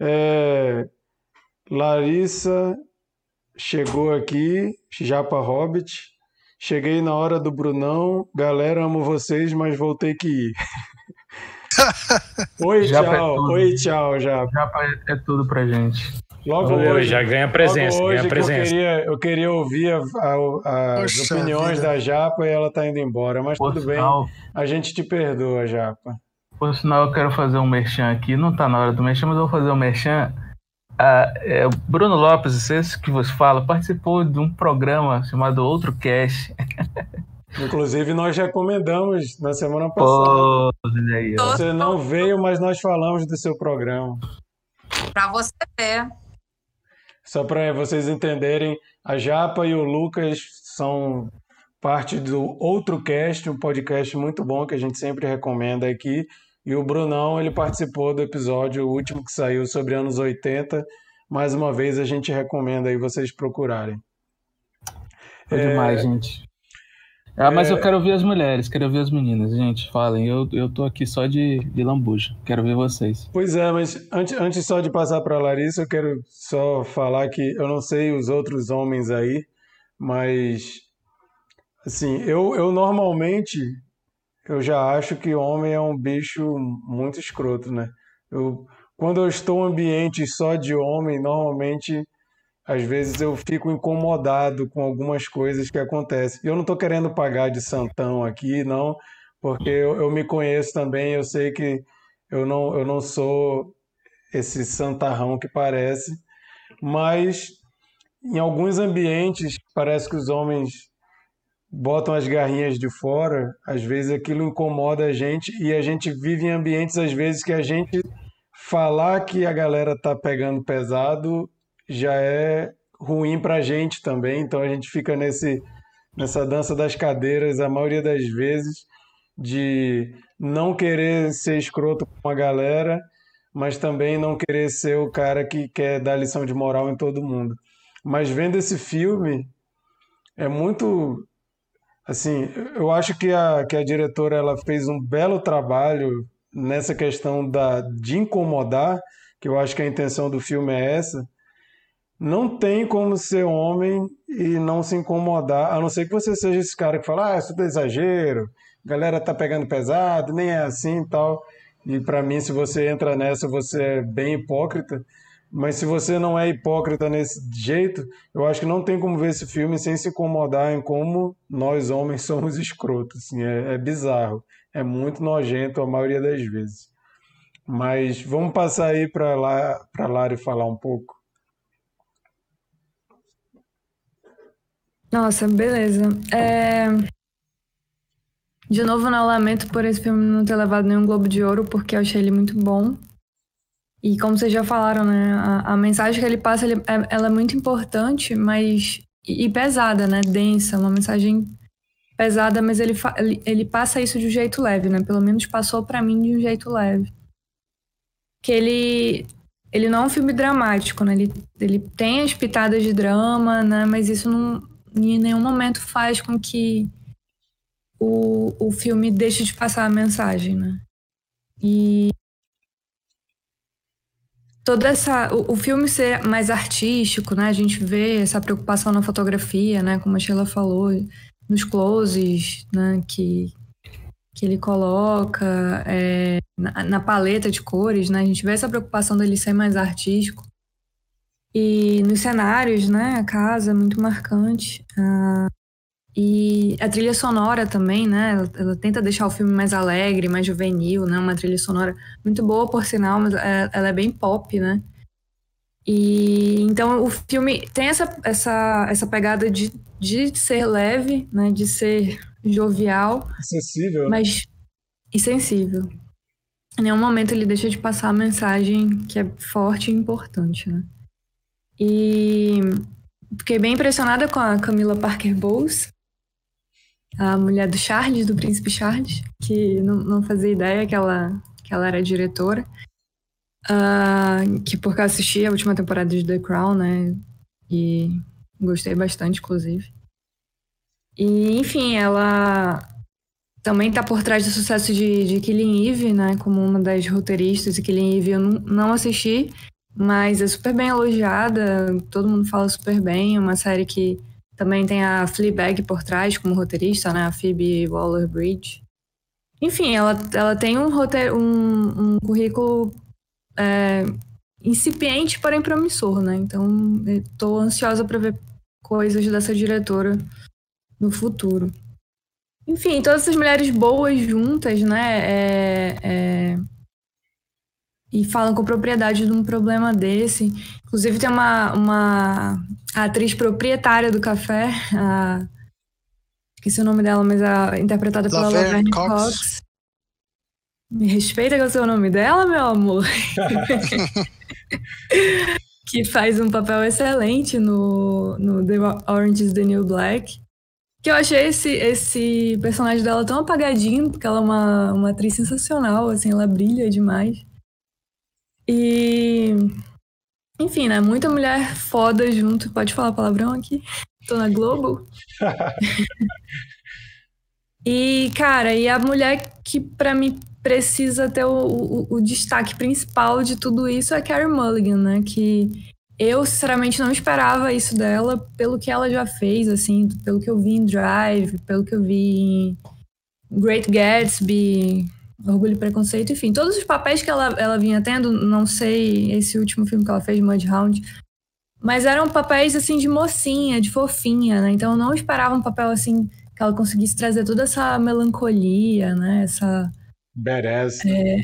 É, Larissa chegou aqui, Japa Hobbit. Cheguei na hora do Brunão. Galera, amo vocês, mas vou ter que ir. Oi, Japa é tchau. É Oi, tchau, Japa.
Japa é, é tudo pra gente.
Logo hoje, já ganha presença. Hoje ganha presença.
Eu, queria, eu queria ouvir a, a, as opiniões vida. da Japa e ela está indo embora, mas Por tudo sinal, bem, a gente te perdoa, Japa.
Por sinal, eu quero fazer um merchan aqui, não está na hora do merchan, mas eu vou fazer um merchan. Ah, é, Bruno Lopes, esse que você fala, participou de um programa chamado Outro Cash.
Inclusive, nós recomendamos na semana passada. Pô, você não veio, mas nós falamos do seu programa.
Para você ver.
Só para vocês entenderem, a Japa e o Lucas são parte do Outro Cast, um podcast muito bom que a gente sempre recomenda aqui. E o Brunão, ele participou do episódio último que saiu sobre anos 80. Mais uma vez, a gente recomenda aí vocês procurarem.
Foi é... demais, gente. Ah, mas é... eu quero ouvir as mulheres, quero ouvir as meninas. Gente, falem. Eu, eu tô aqui só de, de lambuja. Quero ver vocês.
Pois é, mas antes, antes só de passar para Larissa, eu quero só falar que eu não sei os outros homens aí, mas assim, eu, eu normalmente eu já acho que homem é um bicho muito escroto, né? Eu, quando eu estou em ambiente só de homem, normalmente às vezes eu fico incomodado com algumas coisas que acontecem. Eu não estou querendo pagar de santão aqui, não, porque eu, eu, me conheço também, eu sei que eu não, eu não sou esse santarrão que parece, mas em alguns ambientes parece que os homens botam as garrinhas de fora, às vezes aquilo incomoda a gente e a gente vive em ambientes às vezes que a gente falar que a galera tá pegando pesado já é ruim para a gente também, então a gente fica nesse, nessa dança das cadeiras a maioria das vezes de não querer ser escroto com a galera, mas também não querer ser o cara que quer dar lição de moral em todo mundo. Mas vendo esse filme, é muito assim, eu acho que a, que a diretora ela fez um belo trabalho nessa questão da, de incomodar, que eu acho que a intenção do filme é essa, não tem como ser homem e não se incomodar, a não ser que você seja esse cara que fala, ah, isso é exagero, galera tá pegando pesado, nem é assim e tal. E para mim, se você entra nessa, você é bem hipócrita. Mas se você não é hipócrita nesse jeito, eu acho que não tem como ver esse filme sem se incomodar em como nós homens somos escrotos. Assim, é, é bizarro, é muito nojento a maioria das vezes. Mas vamos passar aí para lá, para Lari falar um pouco.
Nossa, beleza. É... De novo, não lamento por esse filme não ter levado nenhum Globo de Ouro, porque eu achei ele muito bom. E como vocês já falaram, né? A, a mensagem que ele passa, ele, é, ela é muito importante, mas... E, pesada, né? Densa, uma mensagem pesada, mas ele, ele, ele passa isso de um jeito leve, né? Pelo menos passou para mim de um jeito leve. Que ele ele não é um filme dramático, né? Ele, ele tem as pitadas de drama, né? Mas isso não, em nenhum momento faz com que o, o filme deixe de passar a mensagem, né? E toda essa o, o, filme ser mais artístico, né? A gente vê essa preocupação na fotografia, né? Como a Sheila falou, nos closes, né? Que que ele coloca é, na, na, paleta de cores, né? A gente vê essa preocupação dele ser mais artístico. E nos cenários, né, a casa é muito marcante. Uh, e a trilha sonora também, né, ela, ela, tenta deixar o filme mais alegre, mais juvenil, né, uma trilha sonora muito boa, por sinal, mas é, ela é bem pop, né. E então o filme tem essa, essa, essa pegada de, de ser leve, né, de ser jovial.
Sensível. Né?
Mas e sensível. Em nenhum momento ele deixa de passar a mensagem que é forte e importante, né? E fiquei bem impressionada com a Camila Parker Bowles, a mulher do Charles, do Príncipe Charles, que não, não fazia ideia que ela, que ela era diretora. Uh, que porque eu assisti a última temporada de The Crown, né? E gostei bastante, inclusive. E, enfim, ela também está por trás do sucesso de, de Killing Eve, né? Como uma das roteiristas. E Killing Eve eu não, não assisti, mas é super bem elogiada, todo mundo fala super bem. É uma série que também tem a Fleabag por trás como roteirista, né? A Phoebe Waller-Bridge. Enfim, ela, ela tem um, roteiro, um, um currículo é, incipiente, porém promissor, né? Então, estou ansiosa para ver coisas dessa diretora no futuro. Enfim, todas essas mulheres boas juntas, né? É, é, e falam com propriedade de um problema desse. Inclusive, tem uma, uma atriz proprietária do café, a, esqueci o nome dela, mas a, interpretada pela Laverne Cox. Cox. Me respeita com o seu nome dela, meu amor. que faz um papel excelente no, no The Orange is the New Black. Que eu achei esse, esse personagem dela tão apagadinho, porque ela é uma, uma atriz sensacional, assim, ela brilha demais. E. Enfim, né? Muita mulher foda junto. Pode falar palavrão aqui? Tô na Globo. e, cara, e a mulher que para mim precisa ter o, o, o, destaque principal de tudo isso é a Carrie Mulligan, né? Que eu, sinceramente, não esperava isso dela pelo que ela já fez, assim, pelo que eu vi em Drive, pelo que eu vi em Great Gatsby, Orgulho e Preconceito, enfim, todos os papéis que ela, ela vinha tendo, não sei esse último filme que ela fez, Mudhound, Mas eram papéis assim de mocinha, de fofinha, né? Então eu não esperava um papel assim que ela conseguisse trazer toda essa melancolia, né? Essa.
Badass.
É,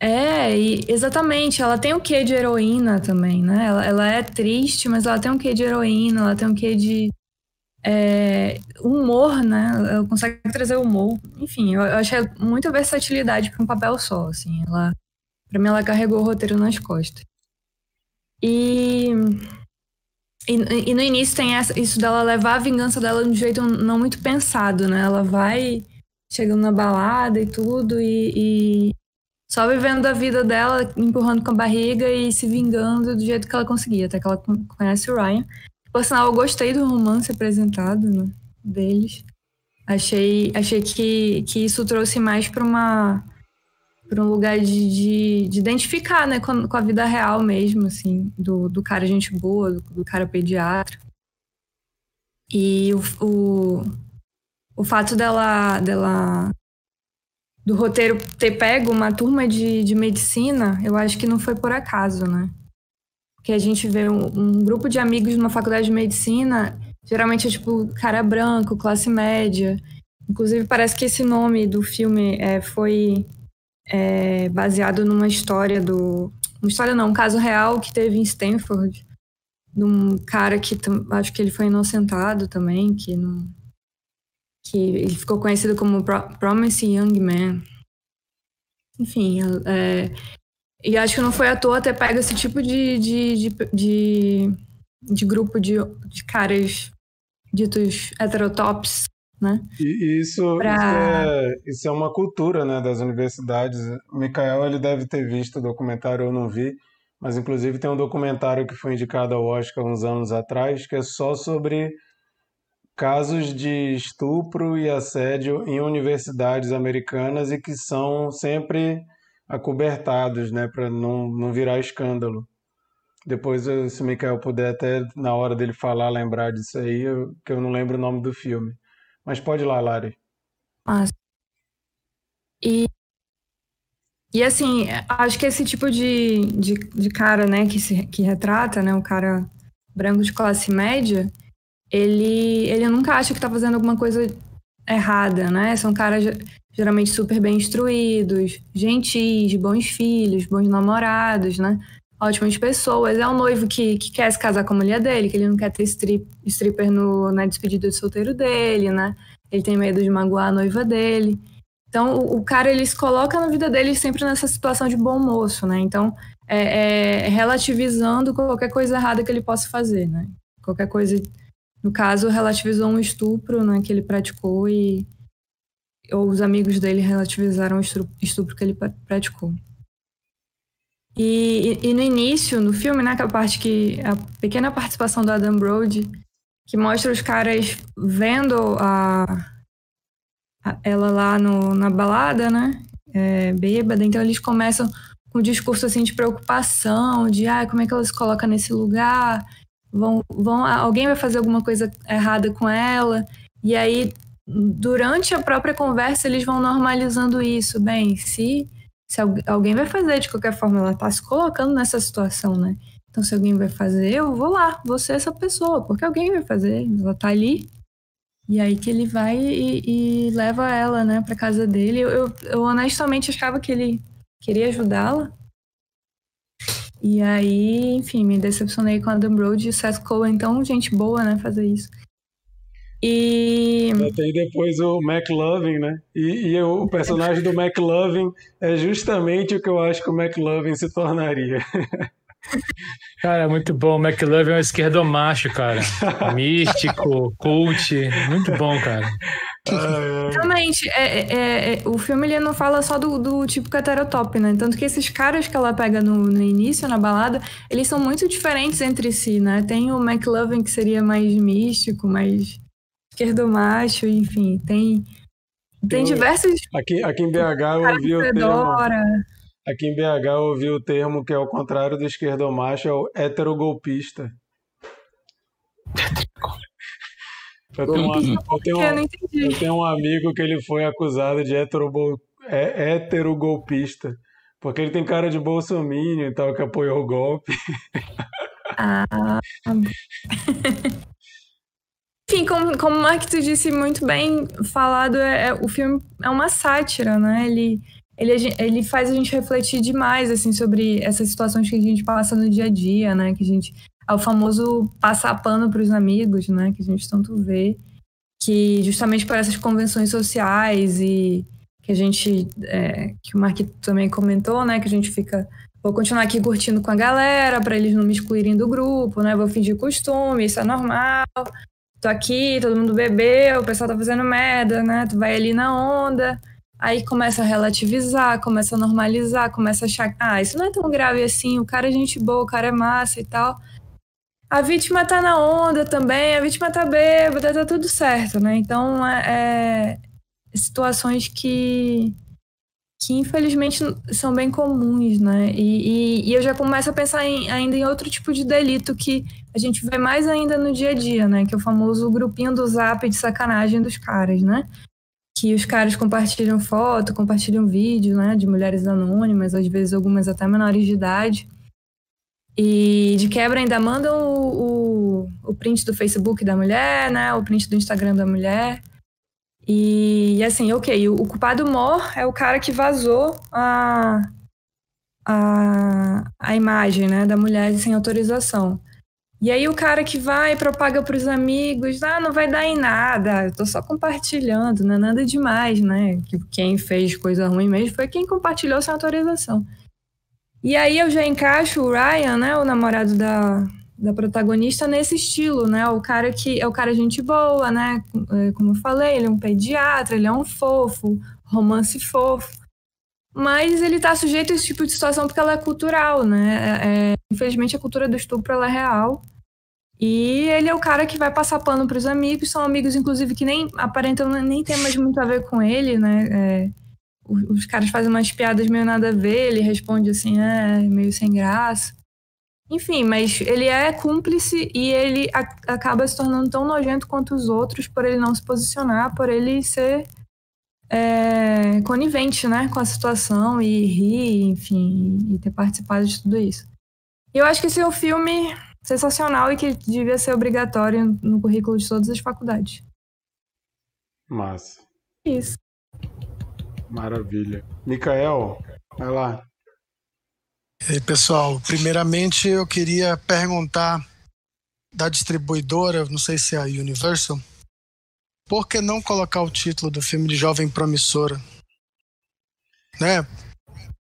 é e exatamente. Ela tem o um quê de heroína também, né? Ela, ela é triste, mas ela tem um quê de heroína, ela tem um quê de é, humor, né? Consegue trazer humor. Enfim, eu, eu achei muita versatilidade para um papel só, assim. Ela, para mim, ela carregou o roteiro nas costas. E, e, e no início tem essa, isso dela levar a vingança dela de um jeito não muito pensado, né? Ela vai chegando na balada e tudo e, e só vivendo a vida dela, empurrando com a barriga e se vingando do jeito que ela conseguia, até que ela conhece o Ryan. Por sinal, eu gostei do romance apresentado né, deles. Achei, achei que, que isso trouxe mais para uma para um lugar de, de, de, identificar, né, com, a vida real mesmo, assim, do, do cara gente boa, do, do cara pediatra. E o, o, o fato dela, dela do roteiro ter pego uma turma de, de medicina, eu acho que não foi por acaso, né? Que a gente vê um, um, grupo de amigos numa faculdade de medicina, geralmente é tipo cara branco, classe média. Inclusive, parece que esse nome do filme é, foi é, baseado numa história do. Uma história não, um caso real que teve em Stanford, de um cara que acho que ele foi inocentado também, que não. que ele ficou conhecido como Promising Young Man. Enfim, é, e acho que não foi à toa ter pego esse tipo de, de, de, de, de grupo de, de caras ditos heterotops, né?
E isso, pra... isso, é, isso é uma cultura, né, das universidades. O Mikael, ele deve ter visto o documentário, eu não vi, mas inclusive tem um documentário que foi indicado ao Oscar uns anos atrás, que é só sobre casos de estupro e assédio em universidades americanas e que são sempre acobertados, né, para não, não virar escândalo. Depois, se o Mikael puder até, na hora dele falar, lembrar disso aí, eu, que eu não lembro o nome do filme. Mas pode ir lá, Lari.
Ah, e, e assim, acho que esse tipo de, de, de cara, né, que, se, que retrata, né, o cara branco de classe média, ele, ele nunca acha que tá fazendo alguma coisa errada, né? São caras geralmente super bem instruídos, gentis, bons filhos, bons namorados, né? Ótimas pessoas. É um noivo que, que quer se casar com a mulher dele, que ele não quer ter strip, stripper no, na despedida de solteiro dele, né? Ele tem medo de magoar a noiva dele. Então, o, o cara, ele se coloca na vida dele sempre nessa situação de bom moço, né? Então, é, é relativizando qualquer coisa errada que ele possa fazer, né? Qualquer coisa... No caso, relativizou um estupro, né? Que ele praticou e os amigos dele relativizaram o estupro que ele praticou. E, e, e, no início, no filme, né, aquela parte que a pequena participação do Adam Brody, que mostra os caras vendo a, a ela lá no, na balada, né, é, bêbada, então eles começam com um discurso assim de preocupação, de ah, como é que ela se coloca nesse lugar, vão, vão, alguém vai fazer alguma coisa errada com ela, e aí durante a própria conversa eles vão normalizando isso. Bem, se, se alguém vai fazer de qualquer forma, ela está se colocando nessa situação, né? Então, se alguém vai fazer, eu vou lá, vou ser essa pessoa, porque alguém vai fazer, ela tá ali. E aí que ele vai e, e leva ela, né, pra casa dele. Eu, eu, eu honestamente achava que ele queria ajudá-la. E aí, enfim, me decepcionei com a Adam Brody e o Seth Cohen, então, gente boa, né, fazer isso. E.
Tem depois o McLovin, né? E, e, o personagem do McLovin é justamente o que eu acho que o McLovin se tornaria.
Cara, muito bom. O McLovin é um esquerdomacho, cara. Místico, cult. Muito bom, cara.
Realmente, é, é, é, o filme ele não fala só do, do tipo heterotop, né? Tanto que esses caras que ela pega no, no, início, na balada, eles são muito diferentes entre si, né? Tem o McLovin que seria mais místico, mais esquerdo macho, enfim, tem tem diversos.
Aqui, aqui em BH eu ouvi o termo. Aqui em BH eu ouvi o termo que é o contrário do esquerdo macho, é o heterogolpista. Eu tenho, uma, eu, tenho um, eu tenho um amigo que ele foi acusado de é, heterogolpista, porque ele tem cara de bolsominion e tal, que apoiou o golpe.
Ah. Enfim, como, como o Mark tu disse muito bem falado, é, é, o filme é uma sátira, né? Ele, ele, ele faz a gente refletir demais, assim, sobre essas situações que a gente passa no dia a dia, né? Que a gente... É o famoso passar pano para os amigos, né? Que a gente tanto vê. Que justamente por essas convenções sociais e que a gente... É, que o Mark também comentou, né? Que a gente fica... Vou continuar aqui curtindo com a galera para eles não me excluírem do grupo, né? Vou fingir costume, isso é normal tô aqui, todo mundo bebeu, o pessoal tá fazendo merda, né? Tu vai ali na onda. Aí começa a relativizar, começa a normalizar, começa a achar, ah, isso não é tão grave assim, o cara é gente boa, o cara é massa e tal. A vítima tá na onda também, a vítima tá bêbada, tá tudo certo, né? Então, é, é situações que que infelizmente são bem comuns, né? E, e, e, eu já começo a pensar em, ainda em outro tipo de delito que a gente vê mais ainda no dia a dia, né? Que é o famoso grupinho do zap de sacanagem dos caras, né? Que os caras compartilham foto, compartilham vídeo, né? De mulheres anônimas, às vezes algumas até menores de idade. E de quebra ainda mandam o, o, o print do Facebook da mulher, né? O print do Instagram da mulher. E assim, ok, o, o culpado mor é o cara que vazou a, a, a imagem né, da mulher sem autorização. E aí o cara que vai propaga para os amigos, ah, não vai dar em nada, eu tô só compartilhando, não é nada demais, né? Que quem fez coisa ruim mesmo foi quem compartilhou sem autorização. E aí eu já encaixo o Ryan, né, o namorado da, da protagonista nesse estilo, né? O cara que é o cara gente boa, né? É, como eu falei, ele é um pediatra, ele é um fofo, romance fofo. Mas ele tá sujeito a esse tipo de situação porque ela é cultural, né? É, é infelizmente a cultura do estupro ela é real. E ele é o cara que vai passar pano para os amigos, são amigos inclusive que nem aparentam nem ter mais muito a ver com ele, né? É, os, os caras fazem umas piadas meio nada a ver, ele responde assim, é meio sem graça. Enfim, mas ele é cúmplice e ele a, acaba se tornando tão nojento quanto os outros por ele não se posicionar, por ele ser é, conivente né, com a situação e rir, enfim, e ter participado de tudo isso. E eu acho que esse é um filme sensacional e que devia ser obrigatório no currículo de todas as faculdades.
Massa.
Isso.
Maravilha. Micael, vai lá.
E aí, pessoal, primeiramente eu queria perguntar da distribuidora, não sei se é a Universal, por que não colocar o título do filme de Jovem Promissora? Né?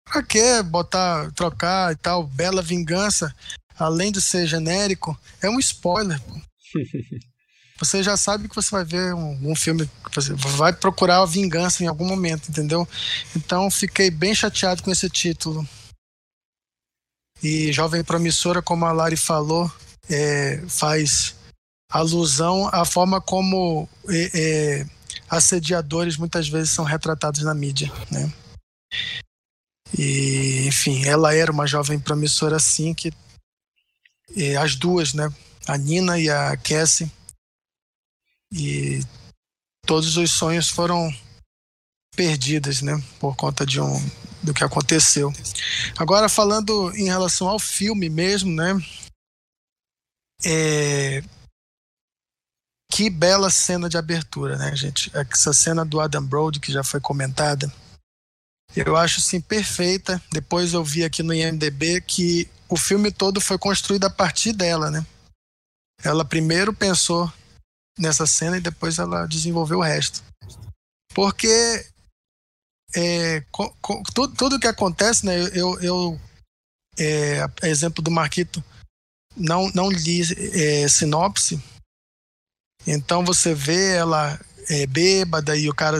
Pra que botar, trocar e tal? Bela Vingança, além de ser genérico, é um spoiler. Você já sabe que você vai ver um, um filme, você vai procurar a vingança em algum momento, entendeu? Então fiquei bem chateado com esse título. E Jovem Promissora, como a Lari falou, é, faz alusão à forma como é, é, assediadores muitas vezes são retratados na mídia, né? E, enfim, ela era uma jovem promissora assim que é, as duas, né? A Nina e a Cassie. E todos os sonhos foram perdidos, né? Por conta de um do que aconteceu. Agora, falando em relação ao filme mesmo, né? É... Que bela cena de abertura, né, gente? Essa cena do Adam Brody, que já foi comentada. Eu acho, assim, perfeita. Depois eu vi aqui no IMDB que o filme todo foi construído a partir dela, né? Ela primeiro pensou nessa cena e depois ela desenvolveu o resto. Porque é, tudo, tudo que acontece, né? Eu, eu é, exemplo do Marquito, não, não li é, sinopse. Então você vê ela é, bêbada e o cara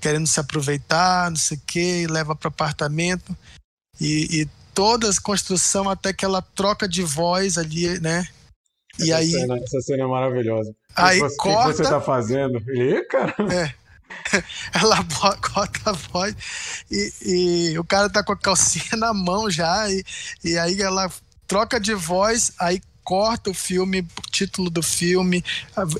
querendo se aproveitar, não sei o que, e leva para apartamento. E, e toda a construção até que ela troca de voz ali, né?
E essa aí. Cena, essa cena é maravilhosa.
Aí o que corta.
O que você tá fazendo? Ele, cara.
É. ela bota a voz e, e, o cara tá com a calcinha na mão já, e, e aí ela troca de voz, aí corta o filme, o título do filme,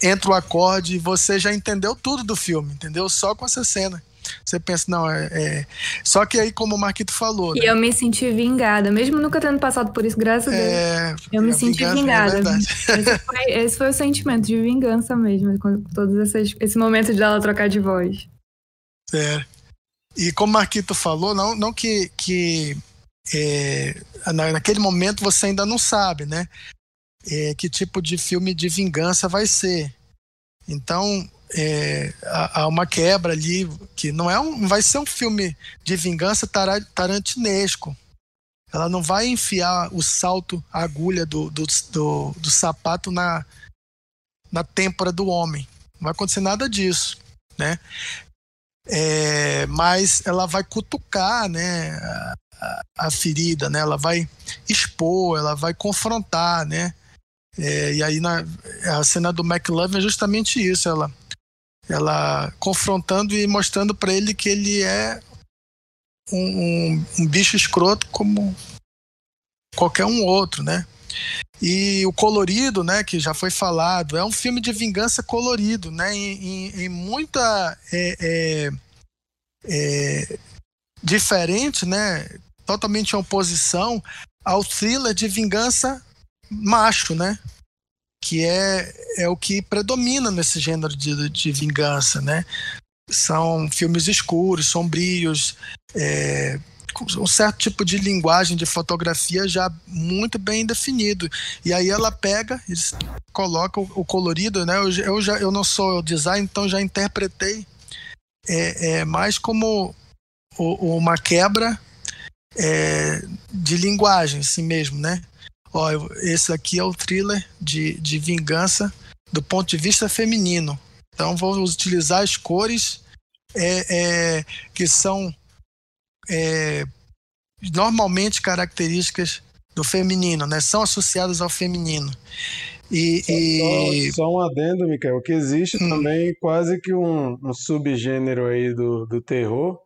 entra o acorde e você já entendeu tudo do filme, entendeu? Só com essa cena. Você pensa, não, é, é... Só que aí, como o Marquito falou.
E né? eu me senti vingada, mesmo nunca tendo passado por isso, graças a é... Deus. Eu me senti é vingada. esse, foi, esse, foi, o sentimento de vingança mesmo, com todos esses, esse momento de ela trocar de voz.
É. E como o Marquito falou, não, não que, que é, naquele momento você ainda não sabe, né? É, que tipo de filme de vingança vai ser. Então, é, há, uma quebra ali que não é um, vai ser um filme de vingança tarantinesco. Ela não vai enfiar o salto, a agulha do, do, do, do sapato na, na têmpora do homem. Não vai acontecer nada disso, né? É, mas ela vai cutucar, né, a, a, ferida, né? Ela vai expor, ela vai confrontar, né? É, e aí na, a cena do McLovin é justamente isso, ela, ela confrontando e mostrando para ele que ele é um, um, um, bicho escroto como qualquer um outro, né? E o colorido, né, que já foi falado, é um filme de vingança colorido, né? Em, em, em muita é, é, é, diferente, né? Totalmente em oposição ao thriller de vingança macho, né? Que é, é o que predomina nesse gênero de, de vingança, né? São filmes escuros, sombrios, é, um certo tipo de linguagem de fotografia já muito bem definido. E aí ela pega coloca o, o colorido, né? Eu, eu, já, eu não sou design, então já interpretei é, é mais como o, uma quebra é, de linguagem, assim mesmo, né? Ó, esse aqui é o thriller de, de vingança do ponto de vista feminino. Então vou utilizar as cores é, é, que são é, normalmente características do feminino, né? São associadas ao feminino. E,
só, e... Só, um adendo, Michael, que existe hum. também quase que um, um subgênero aí do, do terror,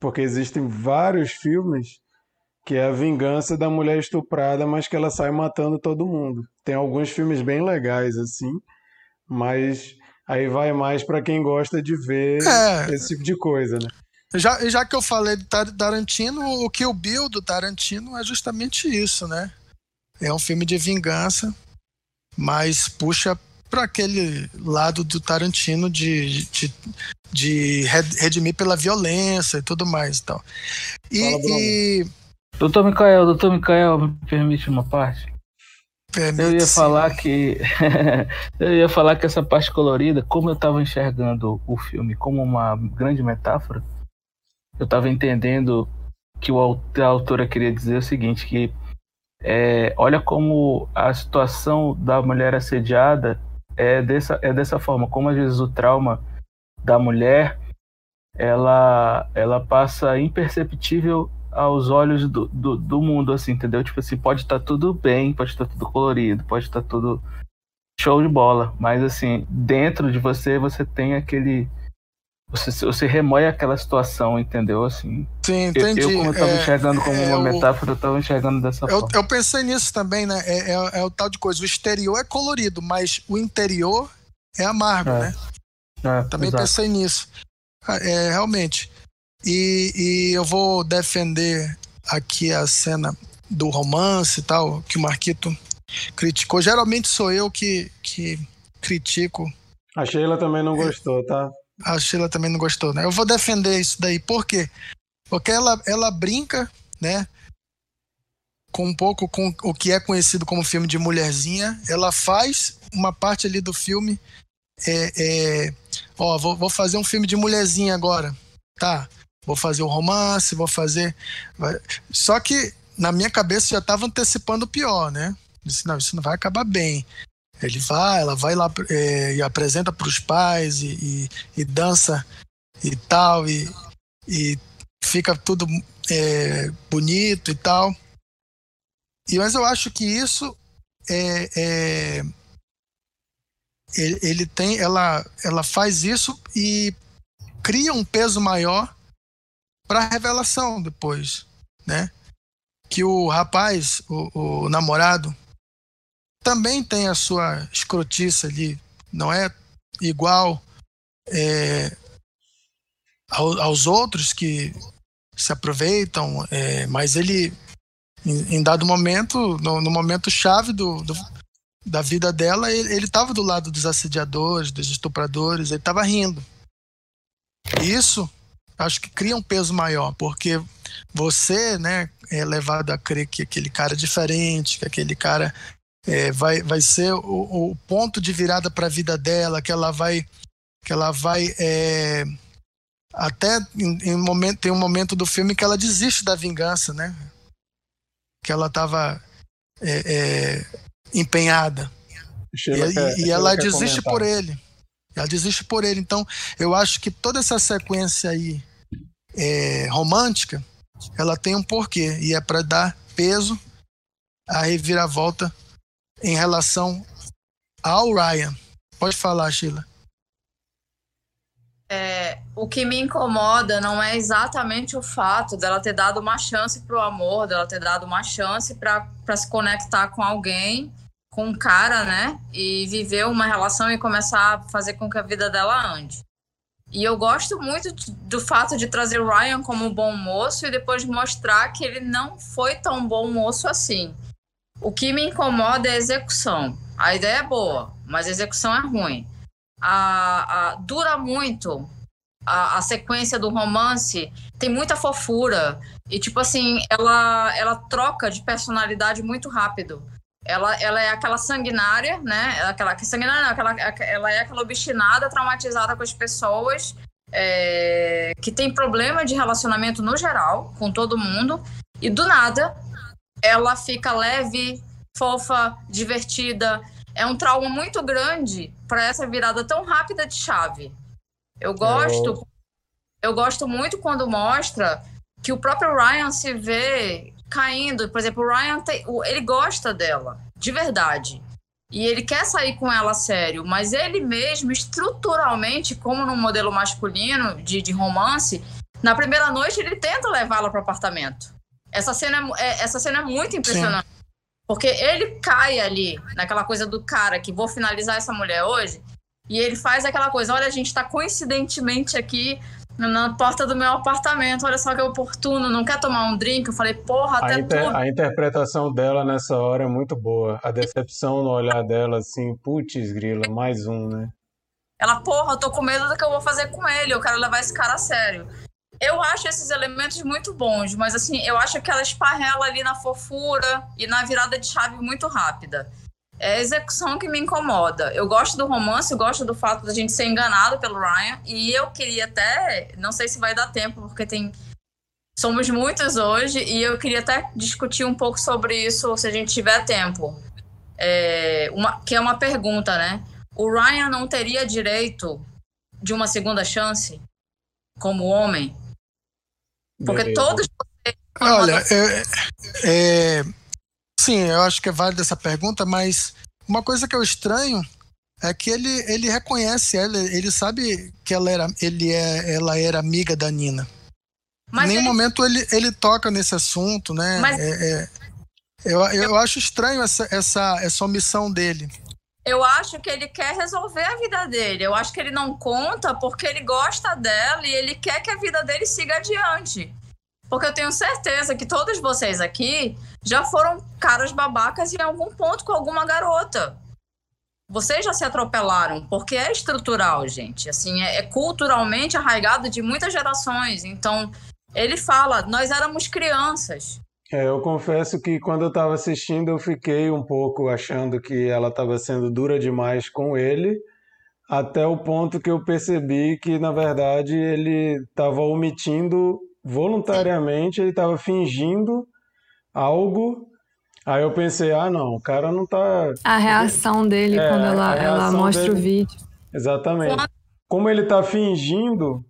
porque existem vários filmes que é a vingança da mulher estuprada, mas que ela sai matando todo mundo. Tem alguns filmes bem legais assim, mas aí vai mais para quem gosta de ver é, esse tipo de coisa, né?
Já, já que eu falei do Tarantino, o que o Bill do Tarantino é justamente isso, né? É um filme de vingança, mas puxa para aquele lado do Tarantino de, de, de redimir pela violência e tudo mais e tal. E, e
Doutor Micael, doutor Micael, me permite uma parte? Permite eu ia falar que eu ia falar que essa parte colorida, como eu estava enxergando o filme como uma grande metáfora, eu estava entendendo que o, a autora queria dizer o seguinte, que é, olha como a situação da mulher assediada é dessa, é dessa forma, como às vezes o trauma da mulher ela, ela passa imperceptível aos olhos do, do, do, mundo, assim, entendeu? Tipo assim, pode estar tá tudo bem, pode estar tá tudo colorido, pode estar tá tudo show de bola, mas assim, dentro de você, você tem aquele. Você, você remoe aquela situação, entendeu? Assim,
Sim, entendi.
Eu, eu como eu tava é, enxergando como é, uma metáfora, eu tava enxergando dessa
eu,
forma.
Eu pensei nisso também, né? É, é, é, o tal de coisa. O exterior é colorido, mas o interior é amargo, é. né? É, também exato. pensei nisso. Ah, é, realmente. E, e eu vou defender aqui a cena do romance e tal, que o Marquito criticou. Geralmente sou eu que, que critico.
A Sheila também não gostou, tá?
A Sheila também não gostou, né? Eu vou defender isso daí. Por quê? Porque ela, ela brinca, né? Com um pouco com o que é conhecido como filme de mulherzinha. Ela faz uma parte ali do filme. É, é, ó, vou, vou fazer um filme de mulherzinha agora. Tá vou fazer o romance, vou fazer. Só que na minha cabeça já estava antecipando o pior, né? Disse, não, isso não vai acabar bem. Ele vai, ela vai lá é, e apresenta para os pais e, e, e, dança e tal, e, e fica tudo é, bonito e tal. E, mas eu acho que isso é, é ele, ele, tem, ela, ela faz isso e cria um peso maior para revelação depois, né? Que o rapaz, o, o namorado, também tem a sua escrotice ali, não é igual é, ao, aos outros que se aproveitam, é, mas ele, em, em, dado momento, no, no momento chave do, do, da vida dela, ele estava do lado dos assediadores, dos estupradores, ele estava rindo. Isso acho que cria um peso maior, porque você, né, é levado a crer que aquele cara é diferente, que aquele cara é, vai, vai ser o, o, ponto de virada para a vida dela, que ela vai, que ela vai é, até em, em, momento tem um momento do filme que ela desiste da vingança, né? Que ela estava é, é, empenhada e, quer, e ela desiste comentar. por ele. Ela desiste por ele. Então, eu acho que toda essa sequência aí é, romântica, ela tem um porquê. E é para dar peso à reviravolta em relação ao Ryan. Pode falar, Sheila.
É, o que me incomoda não é exatamente o fato dela ter dado uma chance para o amor, dela ter dado uma chance para se conectar com alguém com um cara, né? E viver uma relação e começar a fazer com que a vida dela ande. E eu gosto muito do fato de trazer Ryan como bom moço e depois mostrar que ele não foi tão bom moço assim. O que me incomoda é a execução. A ideia é boa, mas a execução é ruim. A, a dura muito a, a, sequência do romance, tem muita fofura. E, tipo assim, ela, ela troca de personalidade muito rápido. Ela, ela é aquela sanguinária, né? Aquela que sanguinária, não, aquela, ela é aquela obstinada, traumatizada com as pessoas, é, que tem problema de relacionamento no geral, com todo mundo, e do nada ela fica leve, fofa, divertida. É um trauma muito grande para essa virada tão rápida de chave. Eu gosto, eu gosto muito quando mostra que o próprio Ryan se vê caindo. Por exemplo, o Ryan tem, ele gosta dela, de verdade. E ele quer sair com ela a sério, mas ele mesmo, estruturalmente, como no modelo masculino de, de romance, na primeira noite ele tenta levá-la para o apartamento. Essa cena é, é, essa cena é muito impressionante. Sim. Porque ele cai ali, naquela coisa do cara que vou finalizar essa mulher hoje, e ele faz aquela coisa: olha, a gente está coincidentemente aqui na porta do meu apartamento. Olha só que oportuno, não quer tomar um drink? Eu falei, porra, até
a, inter, a interpretação dela nessa hora é muito boa. A decepção no olhar dela, assim, putz, grila, mais um, né?
Ela, porra, eu tô com medo do que eu vou fazer com ele, eu quero levar esse cara a sério. Eu acho esses elementos muito bons, mas assim, eu acho que ela esparrela ali na fofura e na virada de chave muito rápida é a execução que me incomoda. Eu gosto do romance, eu gosto do fato da gente ser enganado pelo Ryan, e eu queria até, não sei se vai dar tempo, porque tem somos muitos hoje, e eu queria até discutir um pouco sobre isso se a gente tiver tempo. É, uma, que é uma pergunta, né? O Ryan não teria direito de uma segunda chance como homem? Porque Beleza. todos
Olha, é, é, Sim, eu acho que é válida essa pergunta, mas uma coisa que eu estranho é que ele, ele reconhece ela, ele sabe que ela era, ele é, ela era amiga da Nina. Mas em nenhum ele... momento ele, ele toca nesse assunto, né? Mas... É, é, eu, eu acho estranho essa, essa, essa omissão dele.
Eu acho que ele quer resolver a vida dele. Eu acho que ele não conta porque ele gosta dela e ele quer que a vida dele siga adiante. Porque eu tenho certeza que todos vocês aqui já foram caras babacas em algum ponto com alguma garota. Vocês já se atropelaram, porque é estrutural, gente. Assim, é, é culturalmente arraigado de muitas gerações. Então, ele fala, nós éramos crianças.
É, eu confesso que quando eu estava assistindo, eu fiquei um pouco achando que ela estava sendo dura demais com ele, até o ponto que eu percebi que, na verdade, ele estava omitindo voluntariamente, ele estava fingindo algo. Aí eu pensei, ah, não, o cara não tá.
A reação dele é, quando ela, ela mostra dele... o vídeo.
Exatamente. Como ele tá fingindo,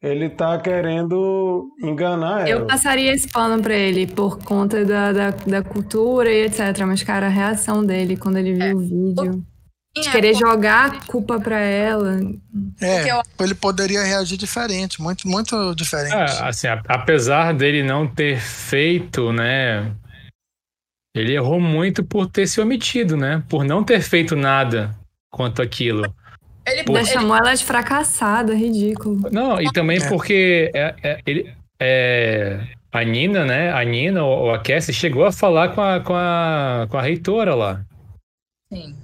ele tá querendo enganar
ela. Eu passaria esse pano pra ele por conta da, da, da cultura e etc. Mas, cara, a reação dele quando ele viu é. o vídeo. De querer jogar a culpa pra ela.
É, ele poderia reagir diferente, muito, muito diferente.
É, assim, apesar dele não ter feito, né? Ele errou muito por ter se omitido, né? Por não ter feito nada quanto aquilo.
Ele, ele chamou ela de fracassada, ridículo.
Não, e também é. porque é, é, ele, é, a Nina, né? A Nina ou a Cassie chegou a falar com a, com a, com a reitora lá.
Sim.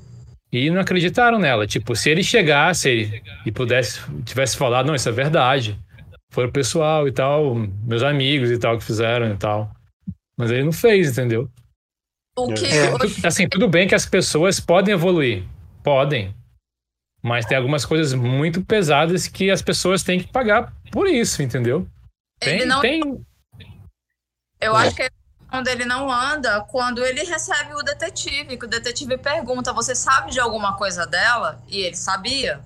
E não acreditaram nela. Tipo, se ele chegasse e pudesse, tivesse falado, não, isso é verdade. Foi o pessoal e tal, meus amigos e tal que fizeram e tal. Mas ele não fez, entendeu?
O que... É.
Assim, tudo bem que as pessoas podem evoluir. Podem. Mas tem algumas coisas muito pesadas que as pessoas têm que pagar por isso, entendeu? Tem, ele não... tem.
Eu acho que quando ele não anda, quando ele recebe o detetive, que o detetive pergunta: Você sabe de alguma coisa dela? E ele sabia.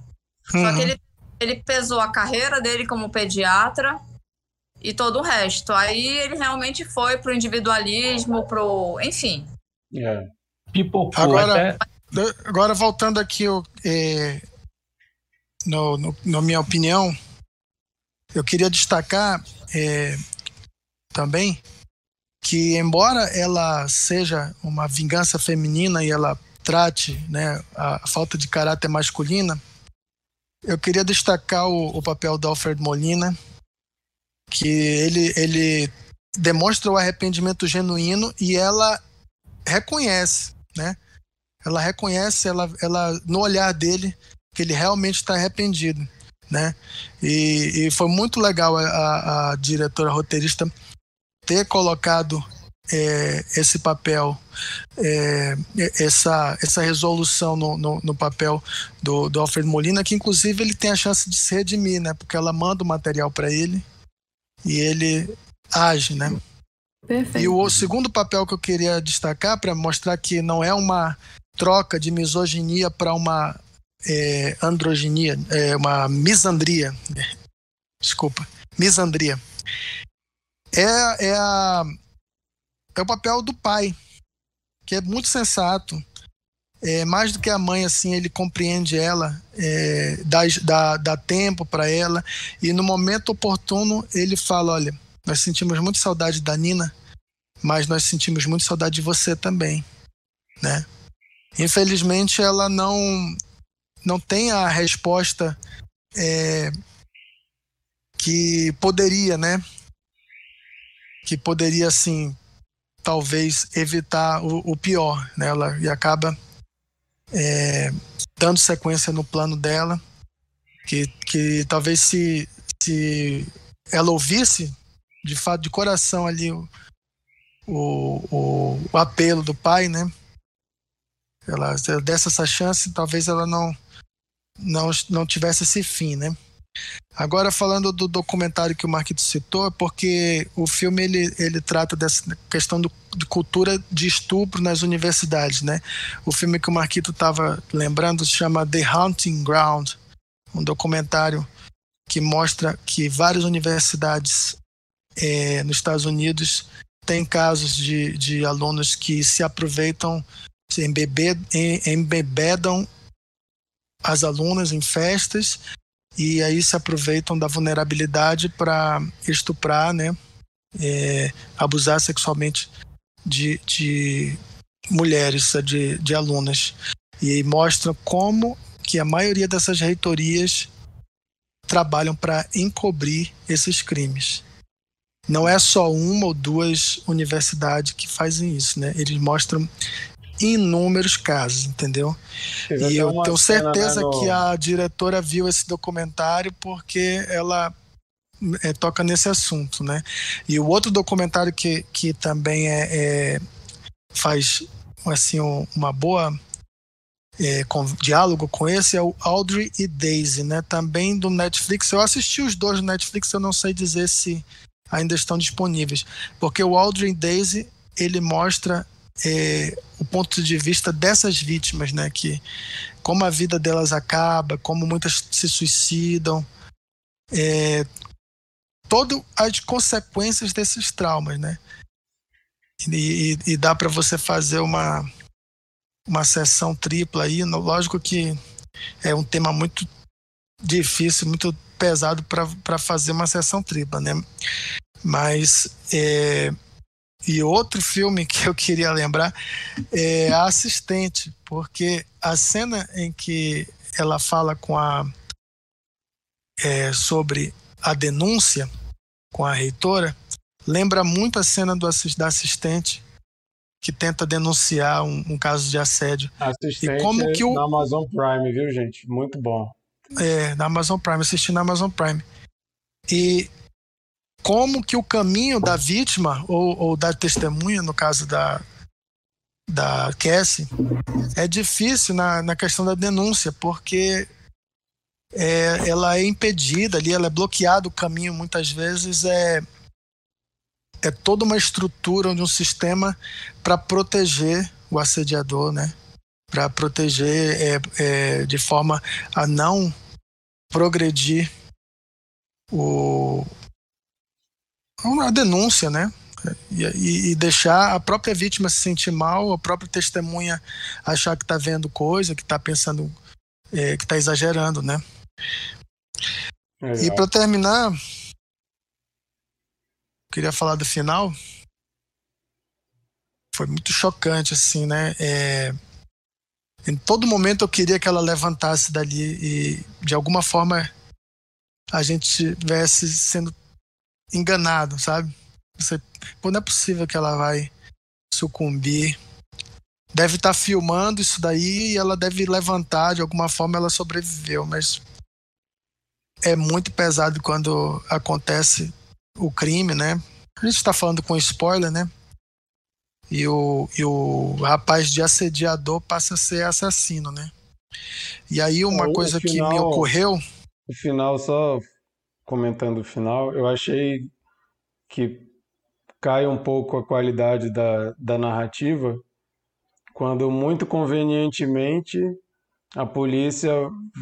Uhum. Só que ele, ele pesou a carreira dele como pediatra e todo o resto. Aí ele realmente foi pro individualismo, pro. Enfim.
É.
Pipocou. Agora, até... agora voltando aqui, é, no, no, na minha opinião, eu queria destacar é, também que, embora ela seja uma vingança feminina e ela trate né, a, falta de caráter masculina, eu queria destacar o, o papel do Alfred Molina, que ele, ele demonstra o arrependimento genuíno e ela reconhece, né? Ela reconhece, ela, ela no olhar dele que ele realmente está arrependido, né? E, e, foi muito legal a, a diretora roteirista ter colocado é, esse papel, é, essa, essa resolução no, no, no, papel do, do Alfred Molina, que inclusive ele tem a chance de se redimir, né? Porque ela manda o material para ele e ele age, né?
Perfeito.
E o segundo papel que eu queria destacar para mostrar que não é uma troca de misoginia para uma é, androginia, é, uma misandria. Desculpa, misandria. É, é, a, é o papel do pai, que é muito sensato. É, mais do que a mãe, assim, ele compreende ela, é, dá, dá, dá tempo para ela, e no momento oportuno ele fala: Olha, nós sentimos muito saudade da Nina, mas nós sentimos muito saudade de você também, né? Infelizmente, ela não não tem a resposta é, que poderia, né? Que poderia, assim, talvez evitar o, o pior, né? Ela, e acaba é, dando sequência no plano dela, que, que talvez se, se ela ouvisse de fato, de coração ali o, o, o, apelo do pai, né? Ela, ela desse essa chance, talvez ela não não, não tivesse esse fim, né? Agora falando do documentário que o Marquito citou, é porque o filme ele, ele trata dessa questão do, de cultura de estupro nas universidades, né? O filme que o Marquito estava lembrando se chama The Hunting Ground, um documentário que mostra que várias universidades é, nos Estados Unidos tem casos de, de alunos que se aproveitam, se embebedam as alunas em festas e aí se aproveitam da vulnerabilidade para estuprar, né, é, abusar sexualmente de, de mulheres, de, de alunas. E mostra como que a maioria dessas reitorias trabalham para encobrir esses crimes. Não é só uma ou duas universidades que fazem isso, né? Eles mostram inúmeros casos, entendeu? e eu tenho certeza né, no... que a diretora viu esse documentário porque ela é, toca nesse assunto, né? E o outro documentário que, que também é, é faz assim uma boa é, com, diálogo com esse é o Audrey e Daisy, né? Também do Netflix. Eu assisti os dois do Netflix, eu não sei dizer se ainda estão disponíveis, porque o Audrey e Daisy ele mostra é, o ponto de vista dessas vítimas, né? Que como a vida delas acaba, como muitas se suicidam, é, todas as consequências desses traumas, né? E, e, e dá para você fazer uma uma sessão tripla aí. Lógico que é um tema muito difícil, muito pesado para fazer uma sessão tripla, né? Mas é, e outro filme que eu queria lembrar é A Assistente, porque a cena em que ela fala com a é, sobre a denúncia com a reitora, lembra muito a cena do da assistente que tenta denunciar um, um caso de assédio.
Assistente e como que o na Amazon Prime, viu, gente? Muito bom.
É, na Amazon Prime, assisti na Amazon Prime. E como que o caminho da vítima ou, ou da testemunha, no caso da, da Cassie, é difícil na, na questão da denúncia, porque é, ela é impedida ali, ela é bloqueada o caminho muitas vezes é é toda uma estrutura de um sistema para proteger o assediador, né? Para proteger é, é, de forma a não progredir o a denúncia, né? E, e, deixar a própria vítima se sentir mal, a própria testemunha achar que está vendo coisa, que está pensando, é, que está exagerando, né? E para terminar, queria falar do final. Foi muito chocante, assim, né? É, em todo momento eu queria que ela levantasse dali e, de alguma forma, a gente estivesse sendo enganado, sabe? Você, pô, não é possível que ela vai sucumbir. Deve estar tá filmando isso daí e ela deve levantar, de alguma forma ela sobreviveu, mas é muito pesado quando acontece o crime, né? A gente está falando com spoiler, né? E o, e o rapaz de assediador passa a ser assassino, né? E aí uma coisa final, que me ocorreu.
O final, só comentando o final, eu achei que cai um pouco a qualidade da, da narrativa quando muito convenientemente a polícia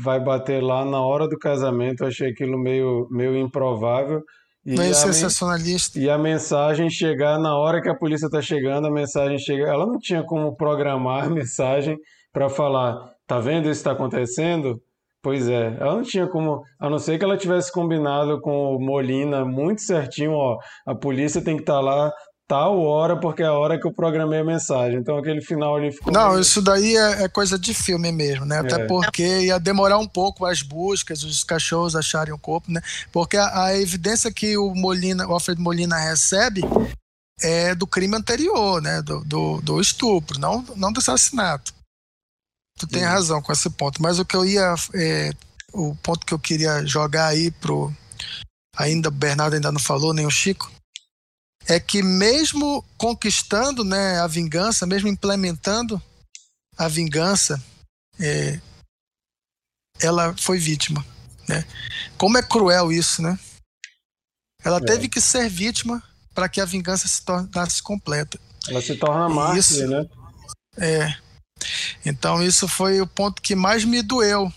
vai bater lá na hora do casamento. Eu achei aquilo meio, meio improvável.
E meio sensacionalista.
E a mensagem chegar na hora que a polícia está chegando, a mensagem chega. Ela não tinha como programar a mensagem para falar: tá vendo isso está acontecendo? Pois é, ela não tinha como, a não ser que ela tivesse combinado com o Molina muito certinho, ó, a polícia tem que estar tá lá tal hora, porque é a hora que eu programei a mensagem. Então aquele final ali ficou.
Não, meio... isso daí é, é, coisa de filme mesmo, né? Até é. porque ia demorar um pouco as buscas, os cachorros acharem o corpo, né? Porque a, a, evidência que o Molina, o Alfred Molina recebe é do crime anterior, né? Do, do, do estupro, não, não do assassinato. Tu tem Sim. razão com esse ponto. Mas o que eu ia. É, o ponto que eu queria jogar aí pro. Ainda o Bernardo ainda não falou, nem o Chico é que mesmo conquistando né, a vingança, mesmo implementando a vingança, é, ela foi vítima. Né? Como é cruel isso, né? Ela é. teve que ser vítima para que a vingança se tornasse completa.
Ela se torna mártir, né?
É. Então isso foi o ponto que mais me doeu.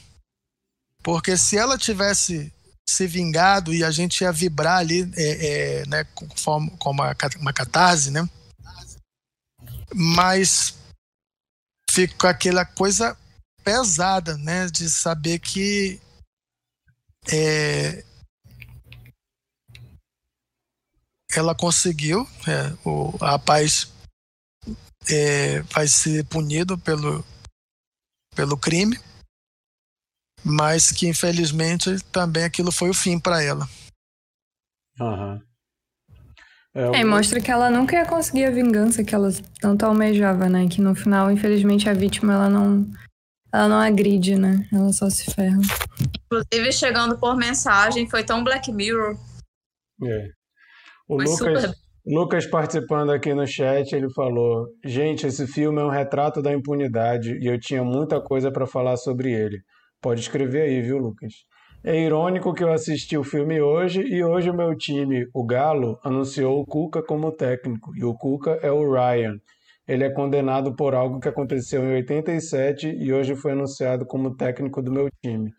Porque se ela tivesse ser vingado e a gente ia vibrar ali, é, é, né, como uma, uma catarse, né? Mas fica aquela coisa pesada, né, de saber que é, ela conseguiu, é, o rapaz é, vai ser punido pelo, pelo crime, mas que infelizmente também aquilo foi o fim para ela.
Uhum.
É, é, mostra que ela nunca ia conseguir a vingança que ela tanto almejava, né? Que no final, infelizmente, a vítima ela não, ela não agride, né? Ela só se ferra.
Inclusive, chegando por mensagem, foi tão Black Mirror.
É. O foi Lucas, super... Lucas participando aqui no chat, ele falou: Gente, esse filme é um retrato da impunidade e eu tinha muita coisa para falar sobre ele. Pode escrever aí, viu, Lucas? É irônico que eu assisti o filme hoje e hoje o meu time, o Galo, anunciou o Cuca como técnico. E o Cuca é o Ryan. Ele é condenado por algo que aconteceu em 87 e hoje foi anunciado como técnico do meu time.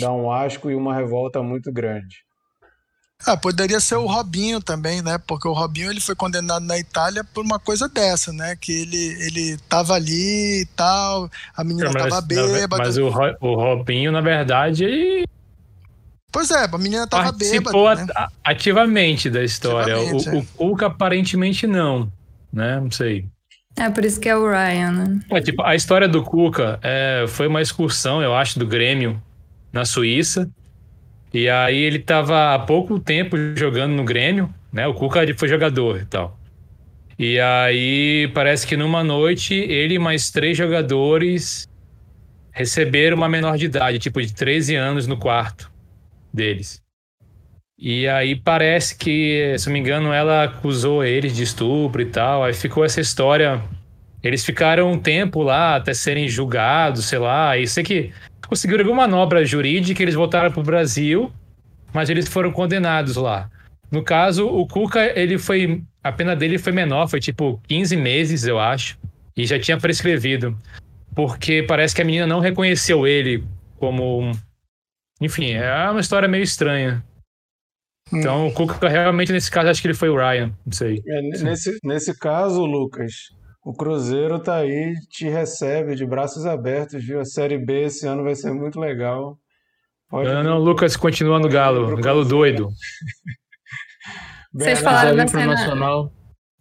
Dá um asco e uma revolta muito grande.
Ah, poderia ser o Robinho também, né? Porque o Robinho ele foi condenado na Itália por uma coisa dessa, né? Que ele, ele tava ali e tal, a menina mas, tava bêbada.
Mas o, o Robinho, na verdade, ele...
Pois é, a menina tava
Participou bêbada. Participou né? ativamente da história. Ativamente, o, é. o Cuca aparentemente não, né? Não sei.
É por isso que é o Ryan, né?
É, tipo, a história do Cuca é, foi uma excursão, eu acho, do Grêmio na Suíça. E aí ele tava há pouco tempo jogando no Grêmio, né? O Cuca foi jogador e tal. E aí parece que numa noite ele e mais três jogadores receberam uma menor de idade, tipo de 13 anos no quarto deles. E aí parece que, se não me engano, ela acusou eles de estupro e tal. Aí ficou essa história. Eles ficaram um tempo lá até serem julgados, sei lá. E sei que conseguiram alguma manobra jurídica, eles voltaram pro Brasil, mas eles foram condenados lá. No caso, o Cuca, ele foi. A pena dele foi menor, foi tipo 15 meses, eu acho. E já tinha prescrevido. Porque parece que a menina não reconheceu ele como. um- Enfim, é uma história meio estranha. Então, o Cuca realmente, nesse caso, acho que ele foi o Ryan. Não sei.
É, nesse, nesse caso, Lucas, o Cruzeiro tá aí, te recebe de braços abertos, viu? A Série B esse ano vai ser muito legal. Pode
Não, não, Lucas continua no Galo. Galo doido.
Vocês falaram da cena,
Nacional.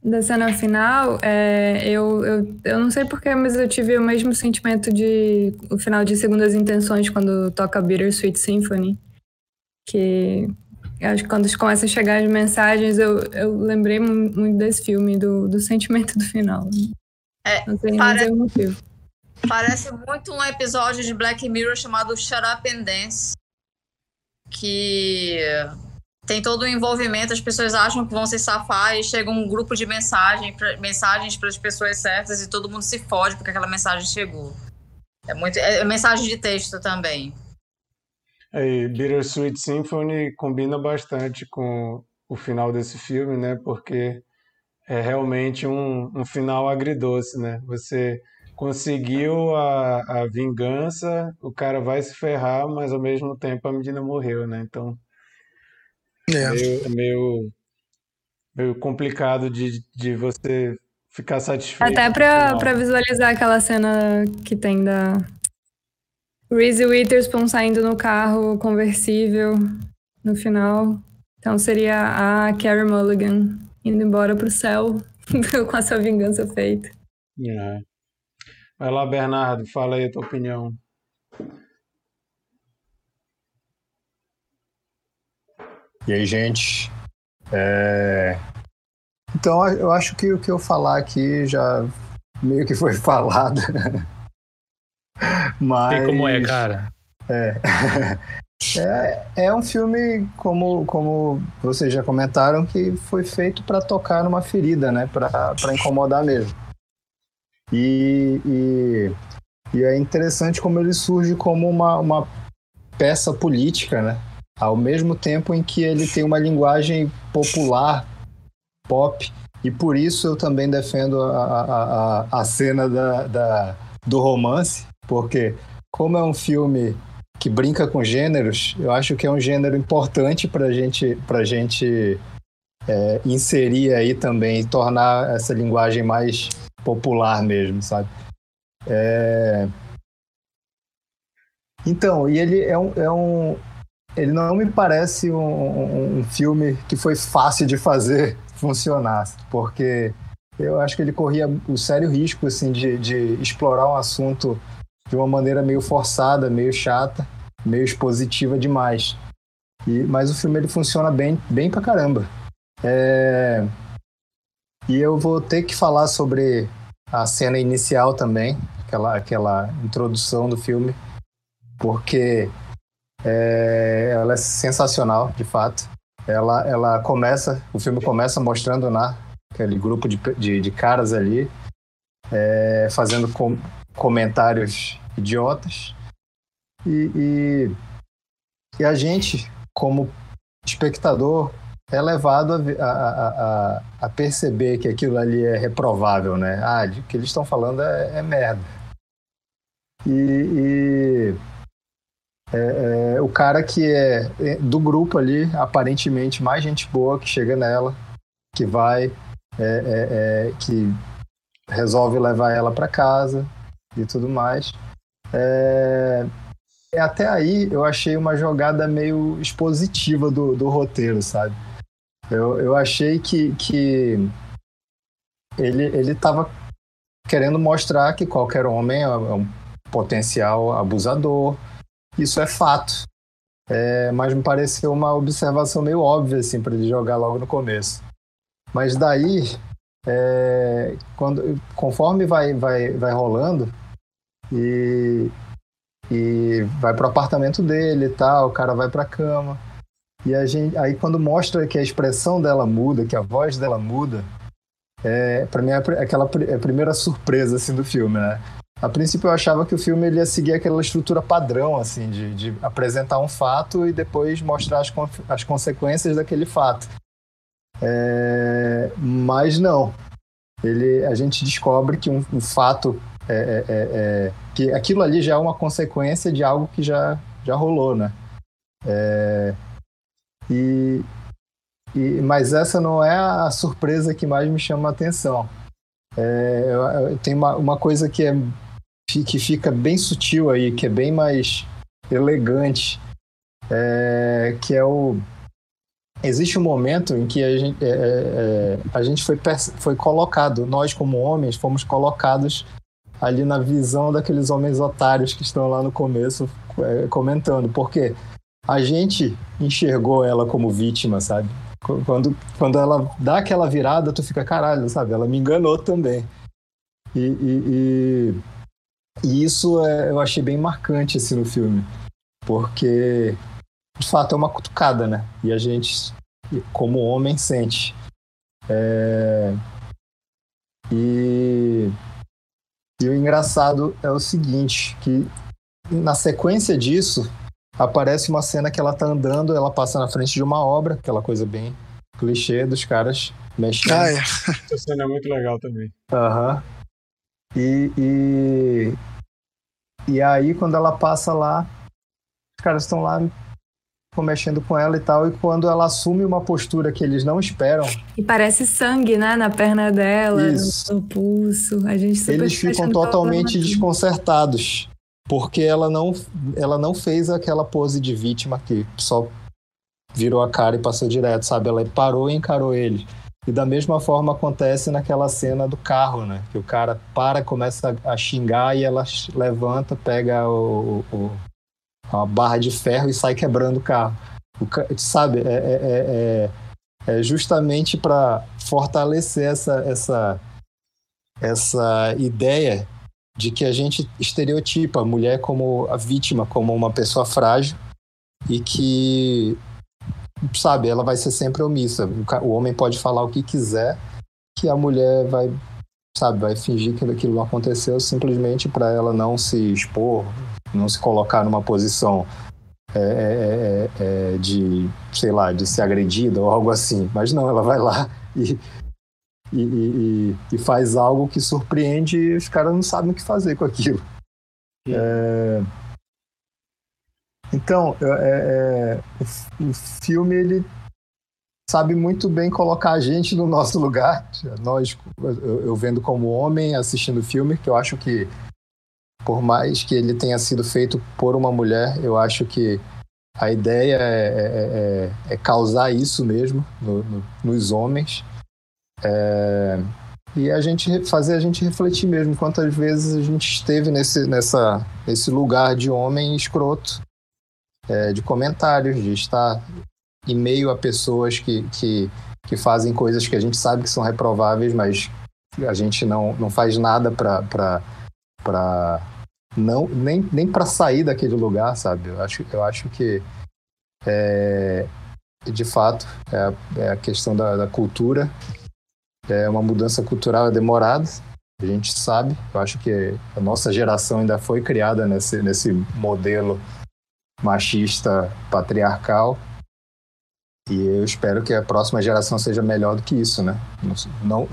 da cena final, é, eu, eu, eu não sei porquê, mas eu tive o mesmo sentimento de o final de Segundas Intenções quando toca Bittersweet Symphony. Que eu acho que quando começa a chegar as mensagens, eu, eu lembrei mu- muito desse filme, do, do sentimento do final.
É,
não
pare-
o motivo.
Parece muito um episódio de Black Mirror chamado Shut Up and Dance. Que tem todo o envolvimento, as pessoas acham que vão se safar e chega um grupo de mensagem, mensagens para as pessoas certas e todo mundo se fode porque aquela mensagem chegou. É muito é mensagem de texto também.
Aí, Bittersweet Symphony combina bastante com o final desse filme, né? Porque é realmente um, um final agridoce, né? Você conseguiu a, a vingança, o cara vai se ferrar, mas ao mesmo tempo a menina morreu, né? Então
É.
é meio, é meio, meio complicado de, de você ficar satisfeito
Até pra, pra visualizar aquela cena que tem da Reese Witherspoon saindo no carro conversível no final. Então seria a Carey Mulligan indo embora pro céu com a sua vingança feita.
É. Vai lá, Bernardo, fala aí a tua opinião.
E aí, gente? É, Então, eu acho que o que eu falar aqui já meio que foi falado. Mas
Sei como é, cara.
é, é um filme, como, como vocês já comentaram, que foi feito para tocar numa ferida, né? Para incomodar mesmo. E, e, e é interessante como ele surge como uma, uma peça política, né? Ao mesmo tempo em que ele tem uma linguagem popular, pop, e por isso eu também defendo a, a, a, a cena da, da, do romance, porque como é um filme que brinca com gêneros, eu acho que é um gênero importante para gente, a gente é, inserir aí também, tornar essa linguagem mais popular mesmo, sabe? É... Então, e ele é um, é um, ele não me parece um, um, um, filme que foi fácil de fazer funcionar, porque eu acho que ele corria o sério risco assim de, de explorar um assunto de uma maneira meio forçada, meio chata, meio expositiva demais. E, mas o filme ele funciona bem, bem pra caramba. É... E eu vou ter que falar sobre a cena inicial também, aquela, aquela introdução do filme, porque é, ela é sensacional, de fato. Ela, ela começa, o filme começa mostrando né, aquele grupo de, de, de caras ali é, fazendo com, comentários idiotas e, e, e, a gente, como espectador, é levado a, a, a, a, perceber que aquilo ali é reprovável, né? Ah, o que eles estão falando é, é merda. E, e é, é, o cara que é do grupo ali, aparentemente mais gente boa que chega nela, que vai, é, que resolve levar ela para casa e tudo mais. É, até aí eu achei uma jogada meio expositiva do, do roteiro, sabe? Eu, eu achei que, que ele, ele tava querendo mostrar que qualquer homem é um potencial abusador. Isso é fato. É, mas me pareceu uma observação meio óbvia assim para ele jogar logo no começo. Mas daí, é, quando, conforme vai, vai, vai rolando e, e vai pro apartamento dele e tal, o cara vai pra cama. E a gente, aí quando mostra que a expressão dela muda, que a voz dela muda, é, para mim é aquela é a primeira surpresa assim do filme, né? A princípio eu achava que o filme ele ia seguir aquela estrutura padrão, assim, de, de apresentar um fato e depois mostrar as, as consequências daquele fato. É, mas não. Ele, a gente descobre que um, um fato é, é, é, é, que aquilo ali já é uma consequência de algo que já, já rolou, né? É, e, e, mas essa não é a surpresa que mais me chama a atenção. Tem uma, uma coisa que, é, que fica bem sutil aí, que é bem mais elegante, que é o. Existe um momento em que a gente, é, é a gente foi, foi colocado, nós como homens fomos colocados ali na visão daqueles homens otários que estão lá no começo é, comentando, porque a gente enxergou ela como vítima, sabe? Quando, quando ela dá aquela virada, tu fica, caralho, sabe? Ela me enganou também. E, e, e, e isso é, eu achei bem marcante assim, no filme. Porque, de fato, é uma cutucada, né? E a gente, como homem, sente. É... E... e o engraçado é o seguinte, que na sequência disso, aparece uma cena que ela tá andando, ela passa na frente de uma obra, aquela coisa bem clichê dos caras mexendo. Ah,
é. Essa cena é muito legal também.
Aham. Uhum. E, e, e aí, quando ela passa lá, os caras estão lá mexendo com ela e tal, e quando ela assume uma postura que eles não esperam.
E parece sangue, né, na perna dela, Isso. no pulso. A gente super
Eles ficam totalmente desconcertados porque ela não, ela não fez aquela pose de vítima que só virou a cara e passou direto, sabe? Ela parou e encarou ele. E da mesma forma acontece naquela cena do carro, né? Que o cara para, começa a xingar e ela levanta, pega o, o a barra de ferro e sai quebrando o carro. O, sabe? É, é, é, é, é justamente para fortalecer essa, essa, essa ideia de que a gente estereotipa a mulher como a vítima, como uma pessoa frágil e que, sabe, ela vai ser sempre omissa. O homem pode falar o que quiser, que a mulher vai, sabe, vai fingir que aquilo não aconteceu simplesmente para ela não se expor, não se colocar numa posição é, é, é, é, de, sei lá, de ser agredida ou algo assim. Mas não, ela vai lá e e, e, e, faz algo que surpreende e os caras não sabem o que fazer com aquilo. É... Então, é, é, o, o, filme ele sabe muito bem colocar a gente no nosso lugar. Nós, eu, eu vendo como homem assistindo o filme, que eu acho que por mais que ele tenha sido feito por uma mulher, eu acho que a ideia é, é, é, é causar isso mesmo no, no, nos homens. É, e a gente fazer a gente refletir mesmo quantas vezes a gente esteve nesse, nessa, nesse lugar de homem escroto, é, de comentários, de estar em meio a pessoas que, que, que fazem coisas que a gente sabe que são reprováveis, mas a gente não, não faz nada para não nem, nem para sair daquele lugar, sabe? Eu acho, eu acho que é, de fato é a, é a questão da, da cultura é uma mudança cultural demorada, a gente sabe. Eu acho que a nossa geração ainda foi criada nesse, nesse modelo machista patriarcal. E eu espero que a próxima geração seja melhor do que isso, né? Não,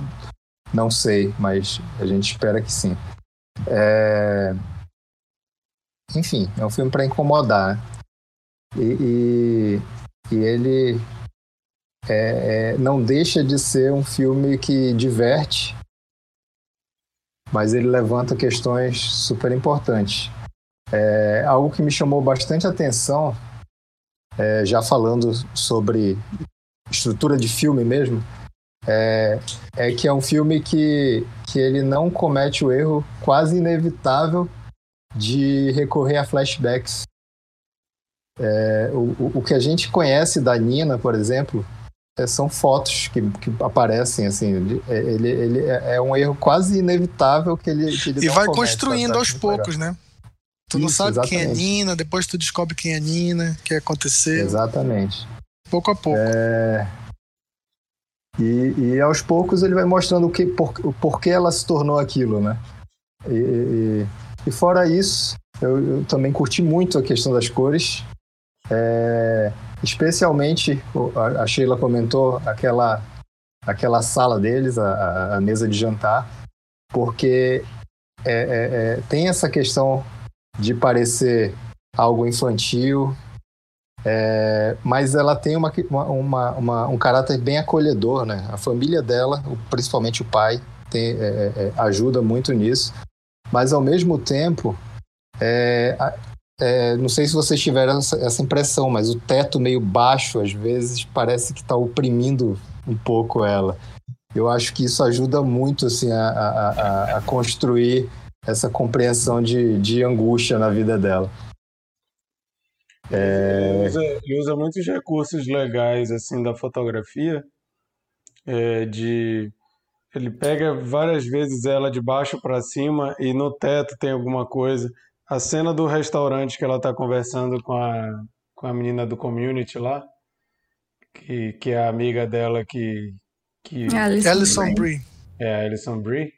não sei, mas a gente espera que sim. É... Enfim, é um filme para incomodar. Né? E, e, e ele é, é, não deixa de ser um filme que diverte, mas ele levanta questões super importantes. É, algo que me chamou bastante atenção, é, já falando sobre estrutura de filme mesmo, é, é que é um filme que, que ele não comete o erro quase inevitável de recorrer a flashbacks. É, o, o que a gente conhece da Nina, por exemplo, é, são fotos que, que aparecem assim. É, ele, ele é, é um erro quase inevitável que ele. Que ele
e vai construindo aos poucos, legal. né? Tu não sabe exatamente. quem é Nina, depois tu descobre quem é Nina, o que aconteceu.
Exatamente.
Pouco a pouco.
É... E, e aos poucos ele vai mostrando o que, por, o porquê ela se tornou aquilo, né? E, e, e fora isso, eu, eu, também curti muito a questão das cores. É, especialmente, a Sheila comentou aquela, aquela sala deles, a, a mesa de jantar, porque é, é, é, tem essa questão de parecer algo infantil, é, mas ela tem uma, uma, uma, um caráter bem acolhedor, né? A família dela, principalmente o pai, tem, é, é, é, ajuda muito nisso. Mas ao mesmo tempo, é, é, não sei se vocês tiveram essa, impressão, mas o teto meio baixo, às vezes, parece que está oprimindo um pouco ela. Eu acho que isso ajuda muito assim, a, a, a construir essa compreensão de, de angústia na vida dela.
É... Ele, usa, ele, usa, muitos recursos legais assim da fotografia, é, de ele pega várias vezes ela de baixo para cima e no teto tem alguma coisa. A cena do restaurante que ela está conversando com a, com a menina do community lá, que, que é a amiga dela que. que
Alison, Alison Brie.
É, a Alison Brie.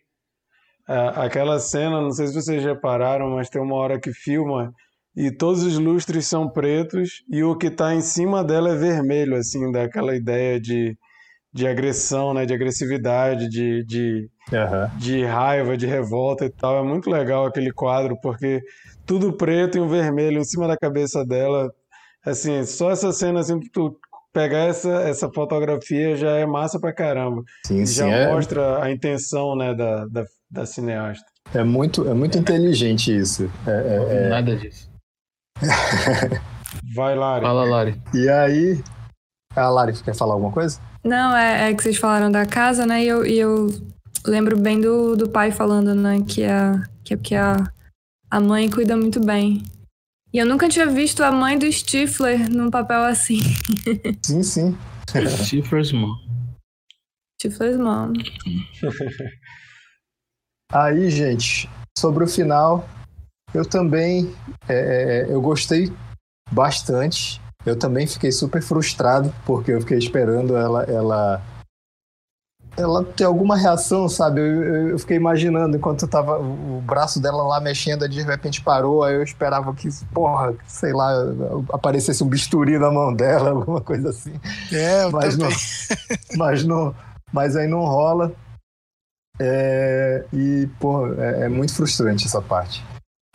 Aquela cena, não sei se vocês repararam, mas tem uma hora que filma e todos os lustres são pretos e o que está em cima dela é vermelho, assim, daquela ideia de, de agressão, né, de agressividade, de, de, uhum. de raiva, de revolta e tal. É muito legal aquele quadro, porque tudo preto e um vermelho em cima da cabeça dela. Assim, só essa cena, assim, tu pegar essa, essa fotografia já é massa pra caramba.
Sim,
já
sim,
é. mostra a intenção, né, da, da, da cineasta.
É muito, é muito inteligente isso. É, é,
é... Nada disso.
Vai, Lari.
Fala, Lari.
E aí. A Lari, quer falar alguma coisa?
Não, é, é, que vocês falaram da casa, né? E eu, e eu lembro bem do, do pai falando, né? Que, a, que é porque a, a mãe cuida muito bem. E eu nunca tinha visto a mãe do Stifler num papel assim.
Sim, sim.
Stifler's mom.
Stifler's mom.
Aí, gente, sobre o final, eu também, é, é, eu gostei bastante. Eu também fiquei super frustrado porque eu fiquei esperando ela, ela, ela ter alguma reação, sabe? Eu, eu fiquei imaginando enquanto tava o braço dela lá mexendo, de repente parou. Aí eu esperava que, porra, sei lá, aparecesse um bisturi na mão dela, alguma coisa assim.
É, eu
mas
também.
não, mas não, mas aí não rola. É, e, pô, é, é, muito frustrante essa parte.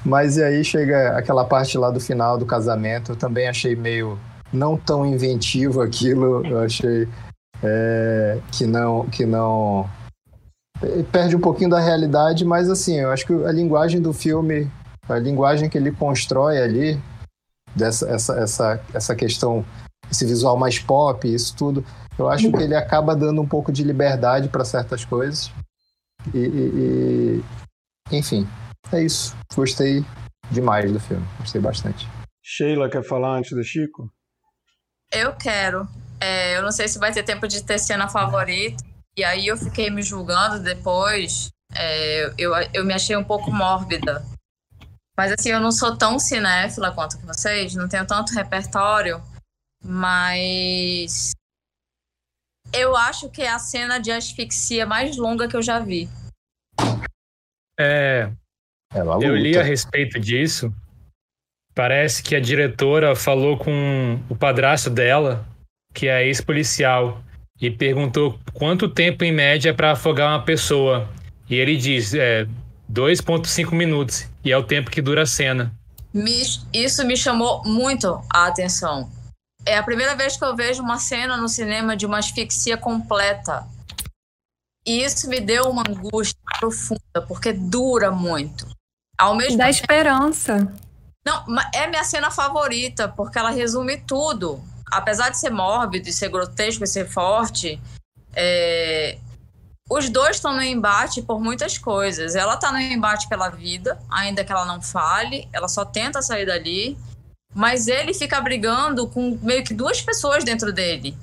Mas e aí chega aquela parte lá do final do casamento, eu também achei meio não tão inventivo aquilo, eu achei é, que não que não perde um pouquinho da realidade, mas assim, eu acho que a linguagem do filme, a linguagem que ele constrói ali dessa essa, essa, essa questão esse visual mais pop, isso tudo, eu acho que ele acaba dando um pouco de liberdade para certas coisas. E, e, e, enfim, é isso. Gostei demais do filme. Gostei bastante.
Sheila, quer falar antes do Chico?
Eu quero. É, eu não sei se vai ter tempo de ter cena favorita. E aí eu fiquei me julgando depois. É, eu, eu me achei um pouco mórbida. Mas assim, eu não sou tão cinéfila quanto vocês, não tenho tanto repertório. Mas eu acho que é a cena de asfixia mais longa que eu já vi.
É, eu li a respeito disso. Parece que a diretora falou com o padrasto dela, que é ex-policial, e perguntou quanto tempo em média para afogar uma pessoa. E ele diz, é 2.5 minutos, e é o tempo que dura a cena.
Me, isso me chamou muito a atenção. É a primeira vez que eu vejo uma cena no cinema de uma asfixia completa. E isso me deu uma angústia profunda, porque dura muito. Ao mesmo
Dá tempo, esperança.
Não, é minha cena favorita, porque ela resume tudo. Apesar de ser mórbido, de ser grotesco e ser forte, É, os dois estão no embate por muitas coisas. Ela está no embate pela vida, ainda que ela não fale, ela só tenta sair dali. Mas ele fica brigando com meio que duas pessoas dentro dele.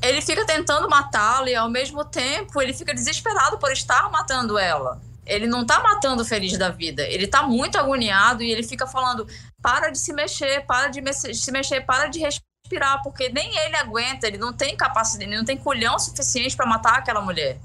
Ele fica tentando matá-la e ao mesmo tempo ele fica desesperado por estar matando ela. Ele não tá matando feliz da vida, ele tá muito agoniado e ele fica falando: para de se mexer, para de me se mexer, para de respirar, porque nem ele aguenta, ele não tem capacidade, ele não tem culhão suficiente para matar aquela mulher.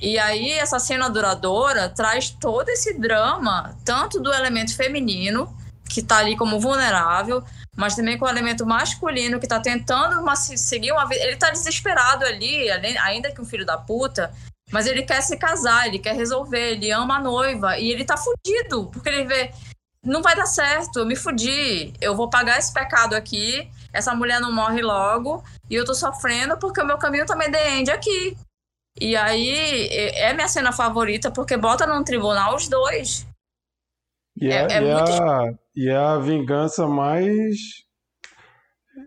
E aí, essa cena duradoura traz todo esse drama, tanto do elemento feminino, que está ali como vulnerável, mas também com o elemento masculino, que está tentando uma, seguir uma vida. Ele está desesperado ali, ainda que um filho da puta, mas ele quer se casar, ele quer resolver, ele ama a noiva, e ele tá fudido, porque ele vê. Não vai dar certo, eu me fudi, eu vou pagar esse pecado aqui, essa mulher não morre logo, e eu tô sofrendo porque o meu caminho também depende aqui. E aí é minha cena favorita porque bota num tribunal os dois.
E é, é, é, muito... a, e é a vingança mais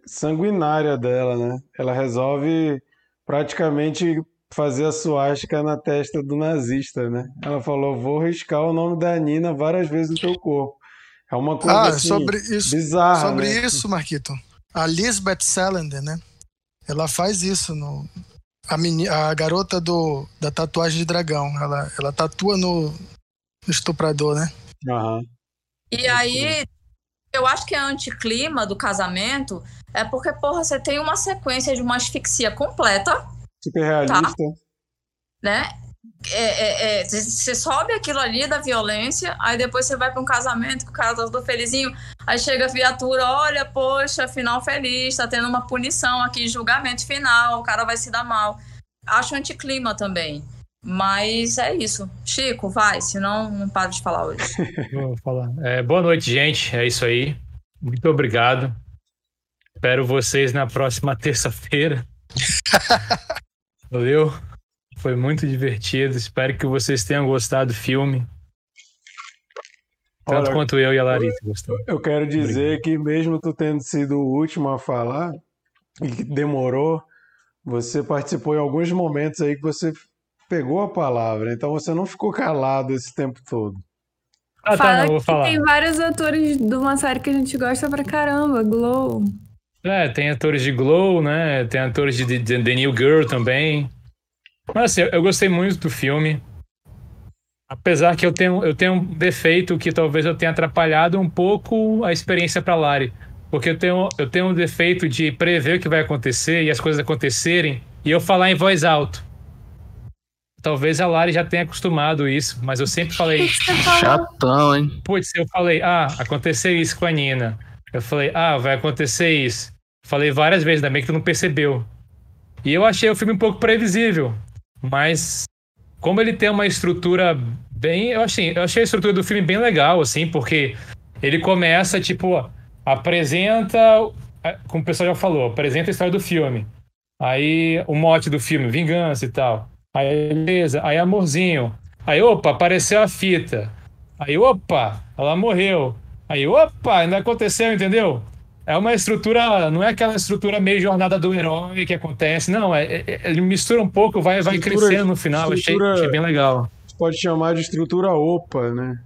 sanguinária dela, né? Ela resolve praticamente fazer a suástica na testa do nazista, né? Ela falou: vou riscar o nome da Nina várias vezes no teu corpo. É uma coisa ah, assim,
sobre isso,
bizarra.
Sobre
né?
isso, Marquito. A Lisbeth Salander, né? Ela faz isso no, a, meni, a garota do, da tatuagem de dragão. Ela, ela tatua no, no estuprador, né?
Uhum.
E aí, eu acho que a anticlima do casamento é porque, porra, você tem uma sequência de uma asfixia completa.
Super realista. Tá?
Né? É, é, é, você sobe aquilo ali da violência, aí depois você vai para um casamento que o cara tá todo felizinho, aí chega a viatura, olha, poxa, final feliz, tá tendo uma punição aqui, julgamento final, o cara vai se dar mal. Acho anticlima também. Mas é isso. Chico, vai, senão não paro de falar hoje.
Vou falar. É, boa noite, gente. É isso aí. Muito obrigado. Espero vocês na próxima terça-feira. Valeu. Foi muito divertido. Espero que vocês tenham gostado do filme. Tanto Olha, quanto eu e a Larissa gostamos.
Eu quero dizer Obrigado. que mesmo tu tendo sido o último a falar, e que demorou, você participou em alguns momentos aí que você pegou a palavra, então você não ficou calado esse tempo todo.
Ah, tá, Fala não, vou falar. tem vários atores de uma série que a gente gosta pra caramba, Glow.
É, tem atores de Glow, né? Tem atores de, The New Girl também. Mas assim, eu gostei muito do filme. Apesar que eu tenho, eu tenho um defeito que talvez eu tenha atrapalhado um pouco a experiência para Lari. Porque eu tenho, eu tenho um defeito de prever o que vai acontecer e as coisas acontecerem e eu falar em voz alta. Talvez a Lari já tenha acostumado isso, mas eu sempre falei.
Chatão, hein?
Putz, eu falei, ah, aconteceu isso com a Nina. Eu falei, ah, vai acontecer isso. Falei várias vezes, ainda bem que tu não percebeu. E eu achei o filme um pouco previsível. Mas como ele tem uma estrutura bem, eu achei, eu achei a estrutura do filme bem legal, assim, porque ele começa tipo apresenta, como o pessoal já falou, apresenta a história do filme. Aí o mote do filme, vingança e tal. Aí beleza, aí amorzinho. Aí opa, apareceu a fita. Aí opa, ela morreu. Aí opa, ainda aconteceu, entendeu? é uma estrutura, não é aquela estrutura meio jornada do herói que acontece, não, é, é ele mistura um pouco, vai, vai crescendo no final, achei, achei, bem legal.
Pode chamar de estrutura OPA, né?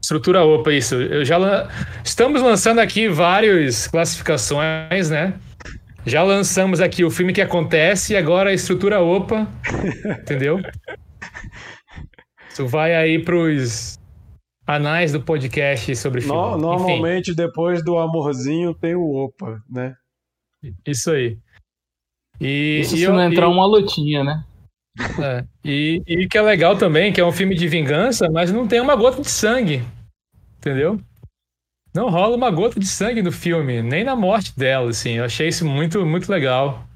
Estrutura OPA, isso. Eu já Estamos lançando aqui várias classificações, né? Já lançamos aqui o filme que acontece e agora a estrutura OPA, entendeu? Isso vai aí pros anais do podcast sobre filme. No,
normalmente, Enfim. depois do amorzinho, tem o opa, né?
Isso aí.
E, Isso e se eu, não entrar e, uma lutinha, né?
É, e, e que é legal também, que é um filme de vingança, mas não tem uma gota de sangue. Entendeu? Não rola uma gota de sangue no filme, nem na morte dela, assim. Eu achei isso muito, muito legal.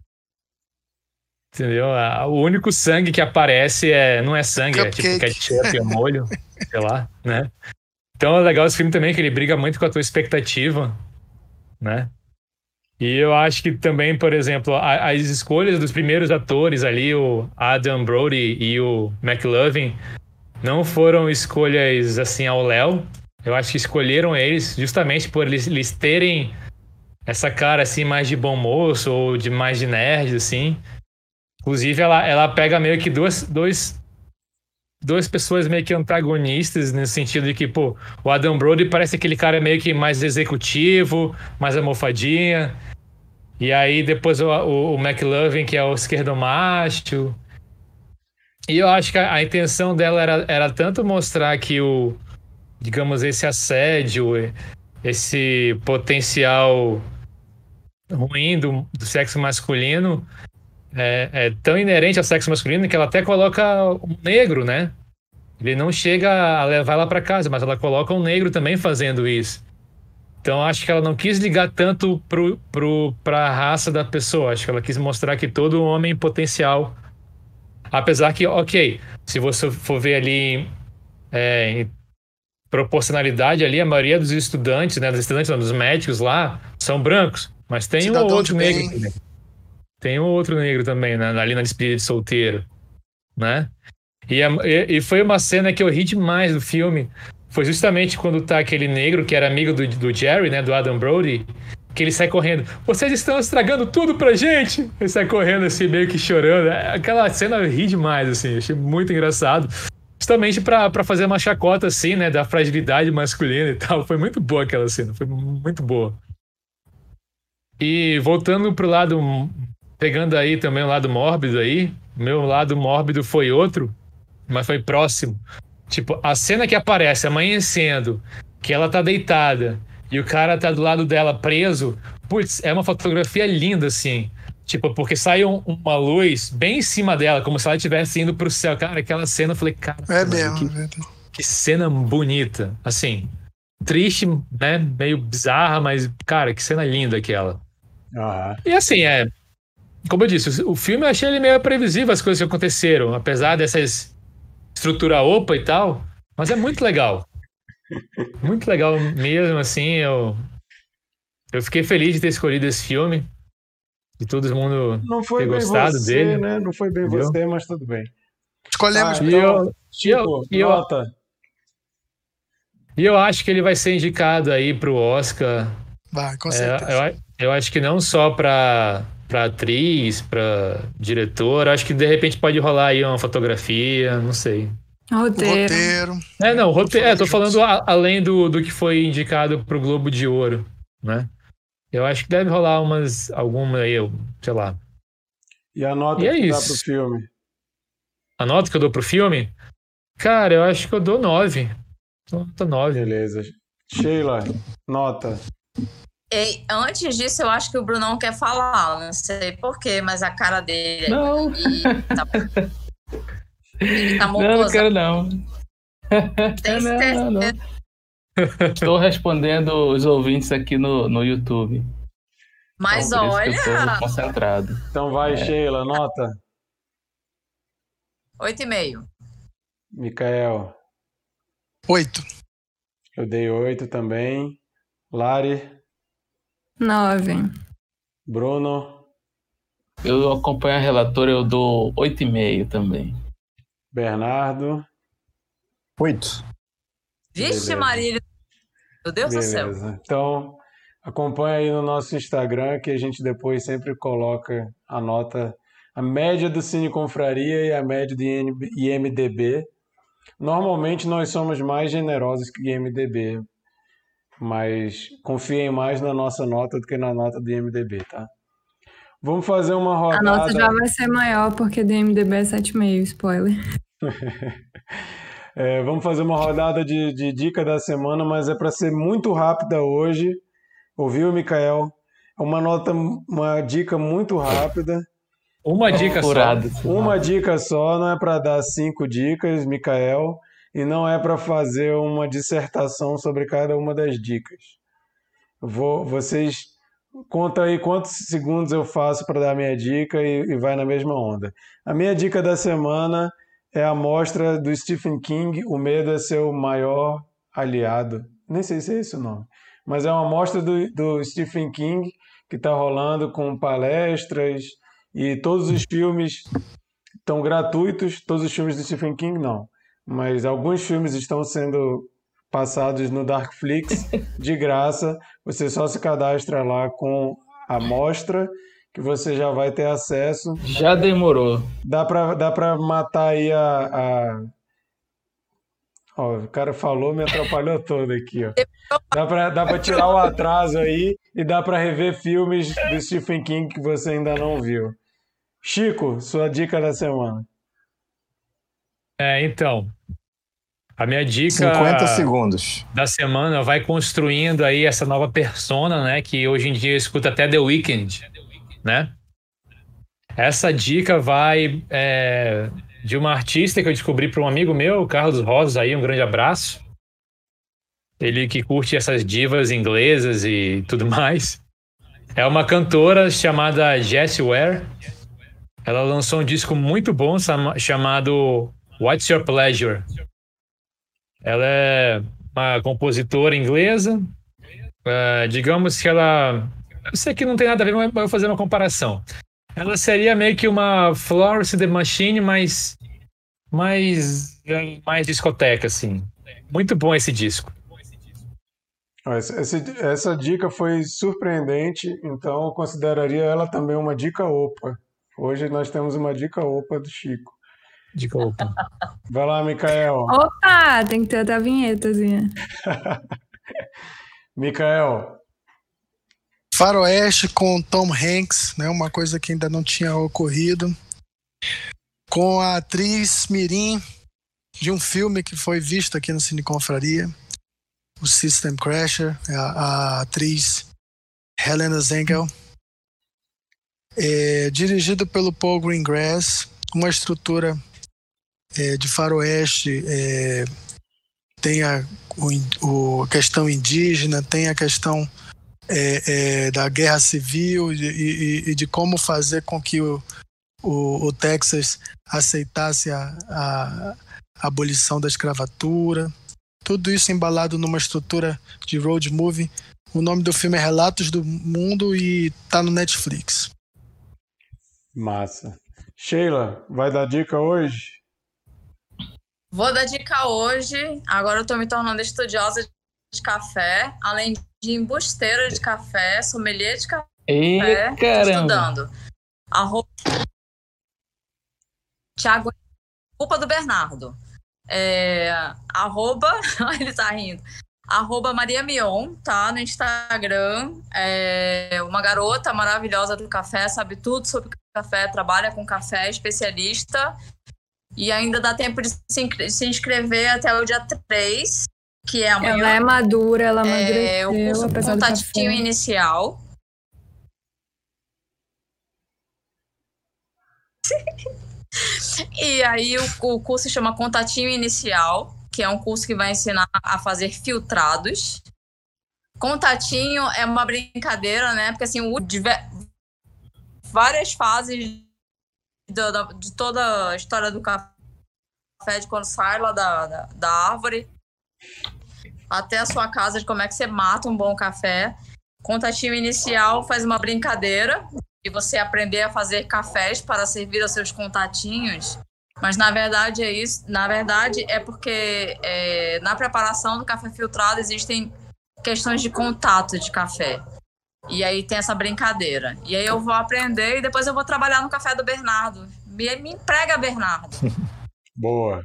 Entendeu? O único sangue que aparece é, não é sangue, Cupcake. é tipo ketchup, é molho, sei lá, né? Então é legal esse filme também, que ele briga muito com a tua expectativa, né? E eu acho que também, por exemplo, as escolhas dos primeiros atores ali, o Adam Brody e o McLovin, não foram escolhas assim ao Léo. Eu acho que escolheram eles justamente por eles, eles terem essa cara assim mais de bom moço ou de mais de nerd, assim. Inclusive, ela, ela pega meio que duas, dois, duas pessoas meio que antagonistas, nesse sentido de que, pô, o Adam Brody parece aquele cara meio que mais executivo, mais almofadinha. E aí depois o, o, o McLovin, que é o esquerdo macho. E eu acho que a, a, intenção dela era, era tanto mostrar que o, digamos, esse assédio, esse potencial ruim do, do sexo masculino é, é, tão inerente ao sexo masculino que ela até coloca um negro, né? Ele não chega a levar ela para casa, mas ela coloca um negro também fazendo isso. Então acho que ela não quis ligar tanto pro, pro, pra raça da pessoa. Acho que ela quis mostrar que todo homem potencial. Apesar que, ok, se você for ver ali é, em proporcionalidade ali, a maioria dos estudantes, né, dos estudantes, não, dos médicos lá, são brancos. Mas tem Cidadão um outro negro também. Tem outro negro também, né, ali na despedida de solteiro, né? E, e foi uma cena que eu ri demais do filme, foi justamente quando tá aquele negro que era amigo do, do Jerry, né, do Adam Brody, que ele sai correndo. Vocês estão estragando tudo pra gente! Ele sai correndo assim, meio que chorando. É, aquela cena eu ri demais, assim, achei muito engraçado. Justamente para fazer uma chacota, assim, né, da fragilidade masculina e tal. Foi muito boa aquela cena, foi muito boa. E voltando pro lado, pegando aí também o lado mórbido aí, meu lado mórbido foi outro, mas foi próximo. Tipo, a cena que aparece amanhecendo, que ela tá deitada e o cara tá do lado dela preso, putz, é uma fotografia linda, assim. Tipo, porque sai um, uma luz bem em cima dela, como se ela estivesse indo pro céu. Cara, aquela cena, eu falei, cara.
É mesmo,
que, é que cena bonita. Assim, triste, né? Meio bizarra, mas, cara, que cena linda aquela.
Uhum.
E assim, é. Como eu disse, o filme eu achei ele meio previsível as coisas que aconteceram, apesar dessas estrutura opa e tal, mas é muito legal. Muito legal mesmo, assim, eu, eu fiquei feliz de ter escolhido esse filme, de todo mundo
não foi
ter
bem
gostado
você,
dele.
Né? Não foi bem Entendeu? você, mas tudo bem.
Escolhemos
ah,
e eu, e eu,
nota.
E eu acho que ele vai ser indicado aí pro Oscar.
Vai, com certeza.
É, eu, eu acho que não só para para atriz, para diretor. Acho que de repente pode rolar aí uma fotografia, não sei.
Roteiro.
roteiro.
É, não, roteiro. É, tô falando a, além do, do que foi indicado pro Globo de Ouro, né? Eu acho que deve rolar umas, alguma aí, sei lá.
E a nota
e é
que
isso.
dá pro filme?
A nota que eu dou pro filme? Cara, eu acho que eu dou nove. Nota nove.
Beleza. Sheila, nota.
E antes disso, eu acho que o Brunão quer falar. Não sei porquê, mas a cara dele.
Não.
Ele tá, ele tá
Não, não quero não.
Tem
não, não, não. Estou respondendo os ouvintes aqui no, no YouTube.
Mas
então,
olha.
concentrado.
Então vai,
É.
Sheila, nota.
Oito e meio.
Micael,
Oito.
eu dei oito também. Lari,
Nove.
Bruno,
Eu acompanho a relatora, eu dou 8,5 também.
Bernardo.
Oito.
Vixe,
Beleza.
Marília. Meu Deus do céu.
Beleza. Então, acompanha aí no nosso Instagram que a gente depois sempre coloca a nota, a média do Cine Confraria e a média do IMDB. Normalmente nós somos mais generosos que o IMDB, mas confiem mais na nossa nota do que na nota do IMDB, tá? Vamos fazer uma
A
rodada.
nota já vai ser maior porque do MDB é 7,5, spoiler.
É, vamos fazer uma rodada de, de dica da semana, mas é para ser muito rápida hoje. Ouviu, Mikael? É uma nota, uma dica muito rápida.
Uma dica só.
Furado.
Uma dica só, não é para dar cinco dicas, Mikael, e não é para fazer uma dissertação sobre cada uma das dicas. Vou, vocês conta aí quantos segundos eu faço para dar a minha dica e, e vai na mesma onda. A minha dica da semana é a mostra do Stephen King, O Medo é Seu Maior Aliado. Nem sei se é esse o nome, mas é uma mostra do, do Stephen King que está rolando com palestras e todos os filmes estão gratuitos, todos os filmes do Stephen King não, mas alguns filmes estão sendo passados no Darkflix de graça. Você só se cadastra lá com a mostra que você já vai ter acesso.
Já demorou.
Dá pra, dá pra matar aí a. a... Ó, o cara falou, me atrapalhou todo aqui, ó. Dá pra, dá pra tirar o atraso aí e dá pra rever filmes do Stephen King que você ainda não viu. Chico, sua dica da semana.
É, então. A minha dica
50 segundos.
da semana vai construindo aí essa nova persona, né? Que hoje em dia escuta até The Weeknd, né? Essa dica vai é, de uma artista que eu descobri para um amigo meu, Carlos Rosas, aí, um grande abraço. Ele que curte essas divas inglesas e tudo mais. É uma cantora chamada Jessie Ware. Ela lançou um disco muito bom chamado What's Your Pleasure? Ela é uma compositora inglesa. Uh, digamos que ela. Eu sei que não tem nada a ver, mas vou fazer uma comparação. Ela seria meio que uma Florence the Machine, mas. mais. mais discoteca, assim. Muito bom esse disco.
Essa, essa dica foi surpreendente, então eu consideraria ela também uma dica OPA. Hoje nós temos uma dica OPA do Chico.
Dica OPA.
Vai lá, Mikael.
Opa, tem que ter até a vinhetazinha.
Mikael.
Faroeste com Tom Hanks, né? Uma coisa que ainda não tinha ocorrido. Com a atriz Mirim de um filme que foi visto aqui no Cine Confraria o System Crasher, a, a atriz Helena Zengel. É, dirigido pelo Paul Greengrass, uma estrutura é, de faroeste, é, tem a, o, questão indígena, tem a questão é, é, da guerra civil e, e, e, de como fazer com que o, o, o Texas aceitasse a, a, a abolição da escravatura. Tudo isso embalado numa estrutura de road movie. O nome do filme é Relatos do Mundo e tá no Netflix.
Massa. Sheila, vai dar dica hoje?
Vou dar dica hoje. Agora eu tô me tornando estudiosa de café, além de embusteira de café, sommelier de café.
Ei,
estudando. Arroba... Tiago, culpa do Bernardo. É, arroba, ele tá rindo. Arroba Maria Mion, tá? No Instagram. É uma garota maravilhosa do café, sabe tudo sobre café, trabalha com café, especialista. E ainda dá tempo de se inscrever até o dia 3, que é amanhã.
Ela é madura, ela amadureceu.
É o curso contatinho inicial. E aí o, o curso se chama Contatinho Inicial, que é um curso que vai ensinar a fazer filtrados. Contatinho é uma brincadeira, né? Porque assim, o, várias fases de, de toda a história do café, de quando sai lá da, da, da árvore até a sua casa, de como é que você mata um bom café. Contatinho inicial faz uma brincadeira e você aprender a fazer cafés para servir aos seus contatinhos. Mas na verdade é isso. Na verdade é porque é, na preparação do café filtrado existem questões de contato de café. E aí tem essa brincadeira. E aí eu vou aprender e depois eu vou trabalhar no café do Bernardo. Me, me emprega, Bernardo.
Boa.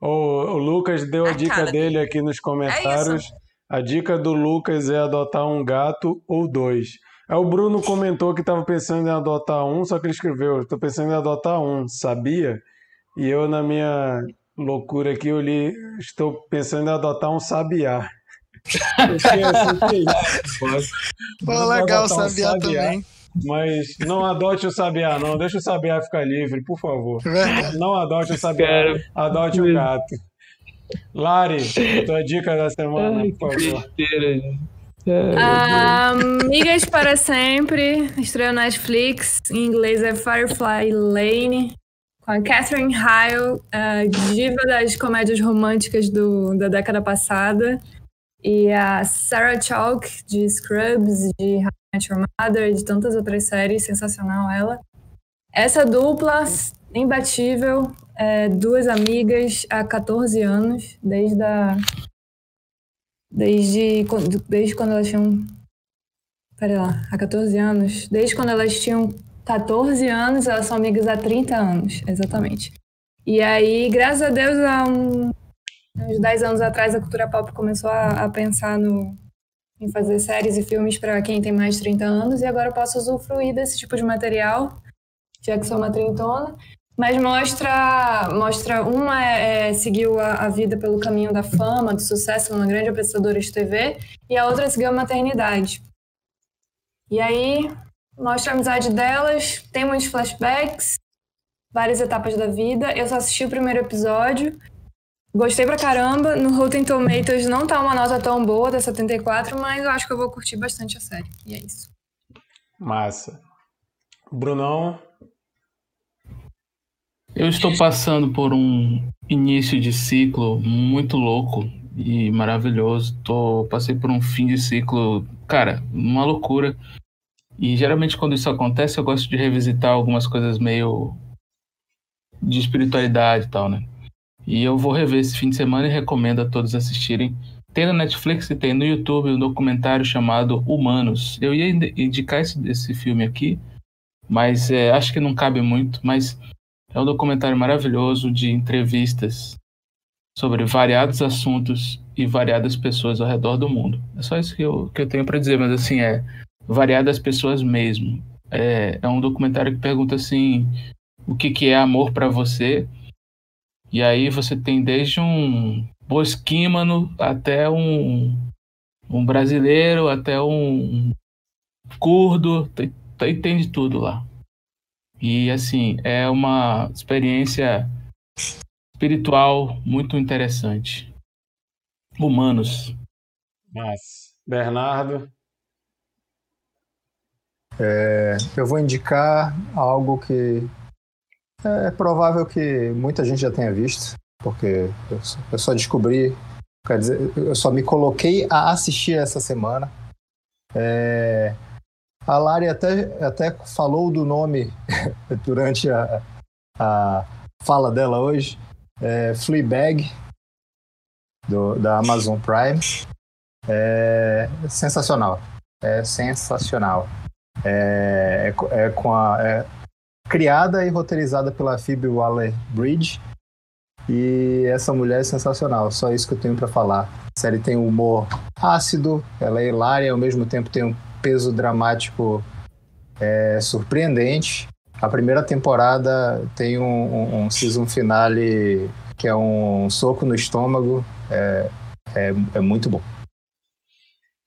O, o Lucas deu a, a dica dele aqui nos comentários. É a dica do Lucas é adotar um gato ou dois. Aí o Bruno comentou que estava pensando em adotar um, só que ele escreveu: estou pensando em adotar um, sabia? E eu, na minha loucura aqui, eu li: estou pensando em adotar um sabiá.
Pô, legal o sabiá, um sabiá também.
Mas não adote o sabiá, não. Deixa o sabiá ficar livre, por favor. Não adote o sabiá, adote o gato. Lari, tua dica da semana, Ai, por favor.
Amigas para Sempre, estreou Netflix, em inglês é Firefly Lane, com a Catherine Heil, a diva das comédias românticas do, da década passada, e a Sarah Chalk, de Scrubs, de How I Met Your Mother, de tantas outras séries, sensacional ela. Essa dupla, imbatível, é, duas amigas há 14 anos, desde a desde, desde quando elas tinham Pera lá, há 14 anos. Desde quando elas tinham 14 anos, elas são amigas há 30 anos, exatamente. E aí, graças a Deus, há um, uns 10 anos atrás, a cultura pop começou a, a pensar no, em fazer séries e filmes para quem tem mais de 30 anos, e agora eu posso usufruir desse tipo de material, já que sou uma trintona. Mas mostra, mostra uma é, é, seguiu a, a, vida pelo caminho da fama, do sucesso, uma grande apresentadora de TV, e a outra seguiu a maternidade. E aí mostra a amizade delas, tem muitos flashbacks, várias etapas da vida. Eu só assisti o primeiro episódio, gostei pra caramba. No Rotten Tomatoes não tá uma nota tão boa, da 74, mas eu acho que eu vou curtir bastante a série. E é isso.
Massa. Brunão,
eu estou passando por um início de ciclo muito louco e maravilhoso. Tô, passei por um fim de ciclo, cara, uma loucura. E geralmente quando isso acontece, eu gosto de revisitar algumas coisas meio de espiritualidade e tal, né? E eu vou rever esse fim de semana e recomendo a todos assistirem. Tem na Netflix e tem no YouTube um documentário chamado Humanos. Eu ia indicar esse, esse filme aqui, mas é, acho que não cabe muito. Mas é um documentário maravilhoso de entrevistas sobre variados assuntos e variadas pessoas ao redor do mundo. É só isso que eu, que eu tenho para dizer, mas assim, é variadas pessoas mesmo. É, é um documentário que pergunta assim, o que, que é amor para você? E aí você tem desde um bosquímano até um, um brasileiro, até um curdo, tem, tem de tudo lá. E assim, é uma experiência espiritual muito interessante. Humanos.
Mas, Bernardo.
É, eu vou indicar algo que é provável que muita gente já tenha visto, porque eu só descobri, quer dizer, eu só me coloquei a assistir essa semana. É, a Lari até, até falou do nome durante a, a fala dela hoje. É Fleabag, do, da Amazon Prime. É sensacional. É sensacional. É, é, é com a, é criada e roteirizada pela Phoebe Waller-Bridge. E essa mulher é sensacional. Só isso que eu tenho para falar. A série tem um humor ácido, ela é hilária, ao mesmo tempo tem um peso dramático é, surpreendente. A primeira temporada tem um, um, um, season finale que é um soco no estômago. É, é, é muito bom.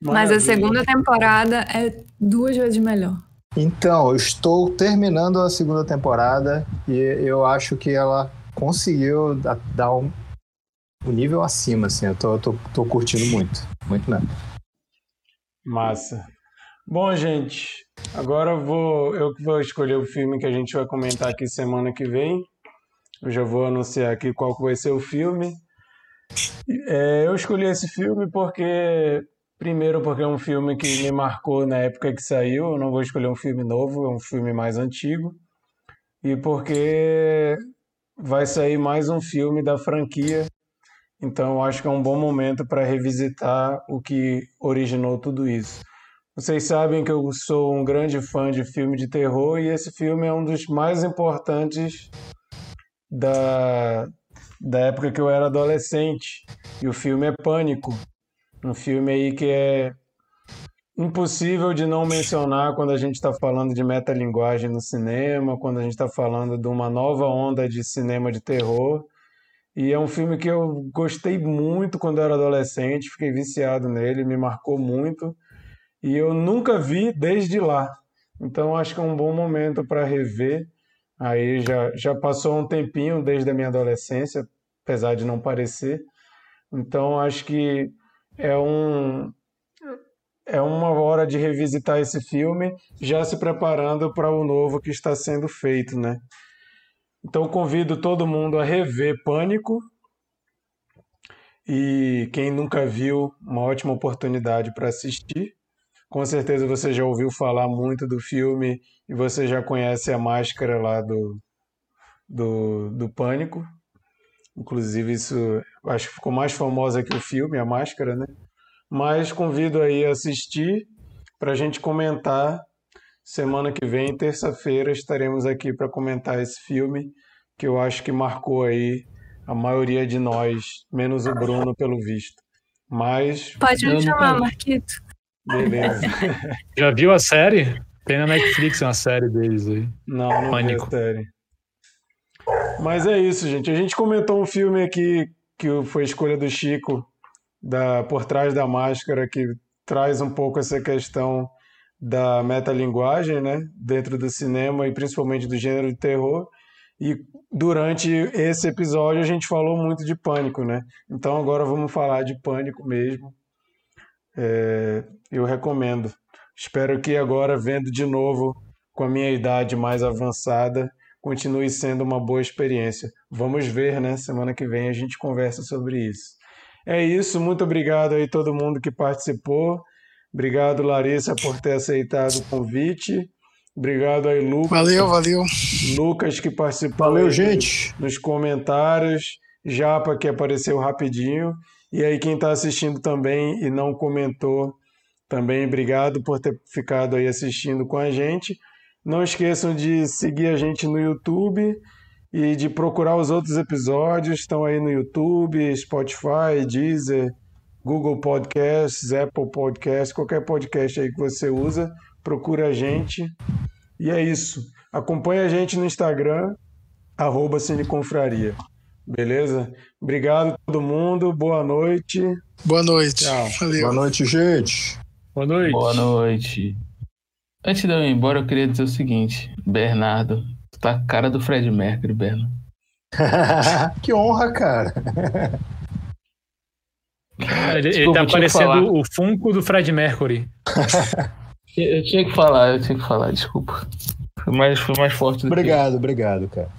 Mas a segunda temporada é duas vezes melhor.
Então, eu estou terminando a segunda temporada e eu acho que ela conseguiu dar um, um nível acima, assim. Eu tô, tô, tô curtindo muito. Muito mesmo.
Massa. Bom, gente, agora eu vou eu que vou escolher o filme que a gente vai comentar aqui semana que vem. Eu já vou anunciar aqui qual vai ser o filme. É, eu escolhi esse filme porque primeiro porque é um filme que me marcou na época que saiu. Eu não vou escolher um filme novo, é um filme mais antigo. E porque vai sair mais um filme da franquia. Então acho que é um bom momento para revisitar o que originou tudo isso. Vocês sabem que eu sou um grande fã de filme de terror e esse filme é um dos mais importantes da, da época que eu era adolescente. E o filme é Pânico. Um filme aí que é impossível de não mencionar quando a gente está falando de metalinguagem no cinema, quando a gente está falando de uma nova onda de cinema de terror. E é um filme que eu gostei muito quando eu era adolescente, fiquei viciado nele, me marcou muito e eu nunca vi desde lá. Então acho que é um bom momento para rever. Aí já, já passou um tempinho desde a minha adolescência, apesar de não parecer. Então acho que é um é uma hora de revisitar esse filme, já se preparando para o novo que está sendo feito, né? Então convido todo mundo a rever Pânico. E quem nunca viu, uma ótima oportunidade para assistir. Com certeza você já ouviu falar muito do filme e você já conhece a máscara lá do, do, do Pânico. Inclusive, isso acho que ficou mais famosa que o filme, a máscara, né? Mas convido aí a assistir. para a gente comentar. Semana que vem, terça-feira, estaremos aqui para comentar esse filme que eu acho que marcou aí a maioria de nós, menos o Bruno, pelo visto. Mas.
Pode me chamar, Marquito.
Beleza.
Já viu a série? Tem na Netflix uma série deles aí.
Não, não
Pânico.
vi a série. Mas é isso, gente. A gente comentou um filme aqui que foi escolha do Chico, da Por Trás da Máscara, que traz um pouco essa questão da metalinguagem, né, dentro do cinema e principalmente do gênero de terror. E durante esse episódio a gente falou muito de pânico, né? Então agora vamos falar de pânico mesmo. É, eu recomendo. Espero que agora, vendo de novo com a minha idade mais avançada, continue sendo uma boa experiência. Vamos ver, né? Semana que vem a gente conversa sobre isso. É isso, muito obrigado aí todo mundo que participou. Obrigado, Larissa, por ter aceitado o convite. Obrigado aí, Lucas.
Valeu, valeu.
Lucas que participou
Valeu, gente.
nos comentários. Japa que apareceu rapidinho. E aí quem está assistindo também e não comentou, também obrigado por ter ficado aí assistindo com a gente. Não esqueçam de seguir a gente no YouTube e de procurar os outros episódios. Estão aí no YouTube, Spotify, Deezer, Google Podcasts, Apple Podcasts, qualquer podcast aí que você usa, procura a gente. E é isso. Acompanhe a gente no Instagram, arroba Cineconfraria. Beleza? Obrigado a todo mundo. Boa noite.
Boa noite.
Tchau.
Valeu.
Boa noite, gente.
Boa noite.
Boa noite. Antes de eu ir embora, eu queria dizer o seguinte: Bernardo, tu tá a cara do Fred Mercury, Berno.
que honra, cara.
Ele, ele
Desculpa,
tá
eu que falar.
parecendo o Funko do Fred Mercury.
Eu tinha que falar, eu tinha que falar, desculpa. Foi mais, foi mais forte do que
Obrigado, obrigado, cara.